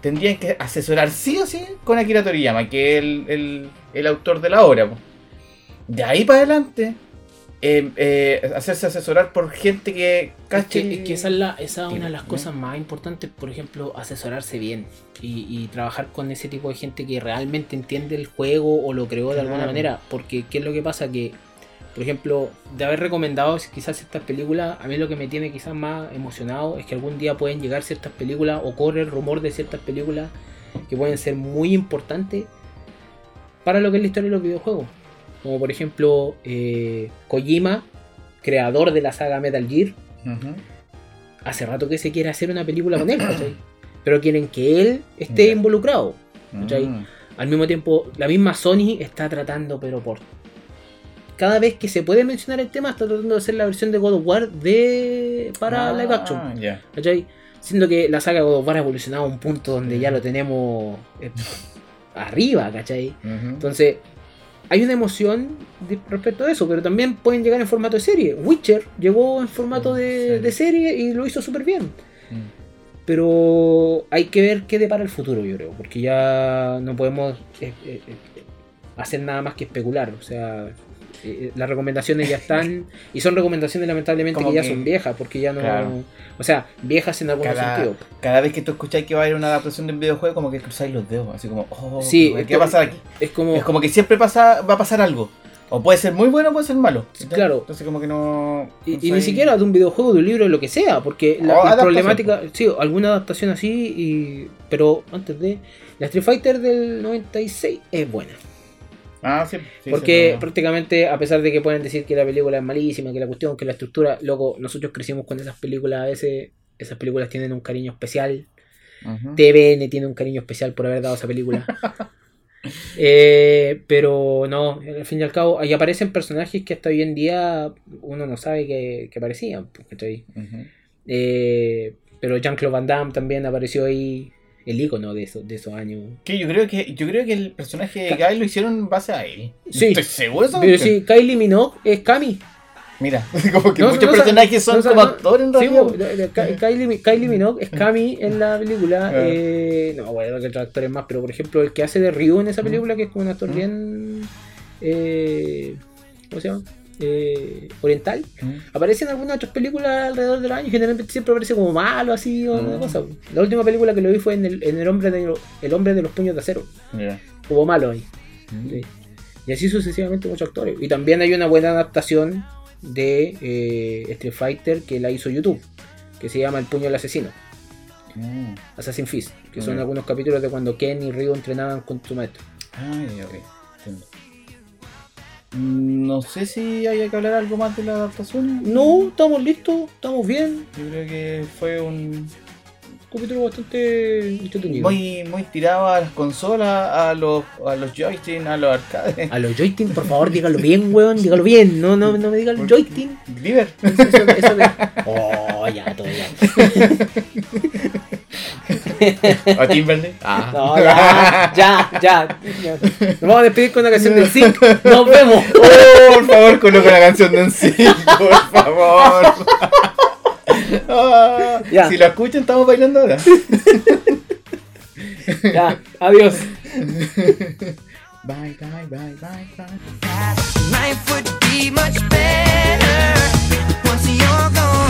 tendrían que asesorar sí o sí con Akira Toriyama, que es el, el- el autor de la obra. De ahí para adelante, eh, eh, hacerse asesorar por gente que Es cache. que, es que esa es, la, esa es una de las cosas más importantes, por ejemplo, asesorarse bien y, y trabajar con ese tipo de gente que realmente entiende el juego o lo creó de alguna manera. Porque, ¿qué es lo que pasa? Que, por ejemplo, de haber recomendado quizás estas películas, a mí lo que me tiene quizás más emocionado es que algún día pueden llegar ciertas películas o corre el rumor de ciertas películas que pueden ser muy importantes para lo que es la historia de los videojuegos. Como por ejemplo, eh, Kojima, creador de la saga Metal Gear, hace rato que se quiere hacer una película con él, ¿cachai? Pero quieren que él esté involucrado. ¿cachai? Mm. Al mismo tiempo, la misma Sony está tratando, pero por cada vez que se puede mencionar el tema está tratando de hacer la versión de God of War de para Ah, live action. ¿Cachai? Siendo que la saga de God of War ha evolucionado a un punto donde ya lo tenemos eh, arriba, ¿cachai? Entonces, hay una emoción de- respecto a eso, pero también pueden llegar en formato de serie. Witcher llegó en formato de, Serie. de serie y lo hizo súper bien. Mm. Pero hay que ver qué depara el futuro, yo creo, porque ya no podemos eh, eh, eh, hacer nada más que especular. O sea, eh, las recomendaciones ya están y son recomendaciones lamentablemente que ya son viejas, porque ya no... Claro. O sea, viejas en algún Cada, sentido. cada vez que tú escucháis que va a haber una adaptación de un videojuego, como que cruzáis los dedos, así como, oh, Sí, ¿qué va a pasar aquí? Es como... Es como que siempre pasa, va a pasar algo. O puede ser muy bueno o puede ser malo. Claro. Entonces como que no... Y, no y ni siquiera de un videojuego, de un libro, de lo que sea, porque la, la problemática, sí, alguna adaptación así, y, pero antes de, la Street Fighter del 96 es buena. Ah, sí. sí, porque sí, prácticamente, a pesar de que pueden decir que la película es malísima, que la cuestión, que la estructura, loco, nosotros crecimos con esas películas, a veces esas películas tienen un cariño especial, Ujú. TVN tiene un cariño especial por haber dado esa película. Eh, pero no, al fin y al cabo, ahí aparecen personajes que hasta hoy en día uno no sabe que, que aparecían. Eh, pero Jean-Claude Van Damme también apareció ahí, el icono de, esos de esos años. Que yo creo que yo creo que el personaje de Guy lo hicieron en base a él. Sí. Estoy seguro de eso. Pero sí, Kylie Minogue es Cami. Mira, como que No, muchos no, personajes son no, como actores en Sí, realidad. Ky- Kylie, Kylie Minogue es Cami en la película. Ah. eh, no, bueno, que otros actores más, pero por ejemplo, el que hace de Ryu en esa película, que es como un actor Mm. bien. eh, ¿Cómo se llama? Eh, oriental. Mm. Aparece en algunas otras películas alrededor del año. Generalmente siempre aparece como malo, así o Mm. cosa. La última película que lo vi fue en El, en el, hombre, de, el hombre de los puños de acero. Ya. Hubo malo ahí. Mm. Sí. Y así sucesivamente muchos actores. Y también hay una buena adaptación de eh, Street Fighter que la hizo YouTube, que se llama El puño del asesino, Mm. Assassin's Fist, que son algunos capítulos de cuando Ken y Ryu entrenaban con su maestro. No sé si hay que hablar algo más de la adaptación. No, estamos listos, estamos bien. Yo creo que fue un capítulo bastante entretenido. muy muy tirado a las consolas, a los a los joysticks, a los arcades. A los joystick, por favor, dígalo bien, weón, dígalo bien. No, no, no me diga el joystick. Gliver. Eso, eso- eso. Oh, ya, todo ya. A Timberlake. Ah. No, ya, ya, ya. Nos vamos a despedir con una canción del Zinc. Nos vemos. Oh, por favor, coloca la canción de NSYNC, por favor. Ah, Ya. Si la escuchan, estamos bailando ahora. Ya, adiós. Bye, bye, bye, bye, bye. Life would be much better once you're gone.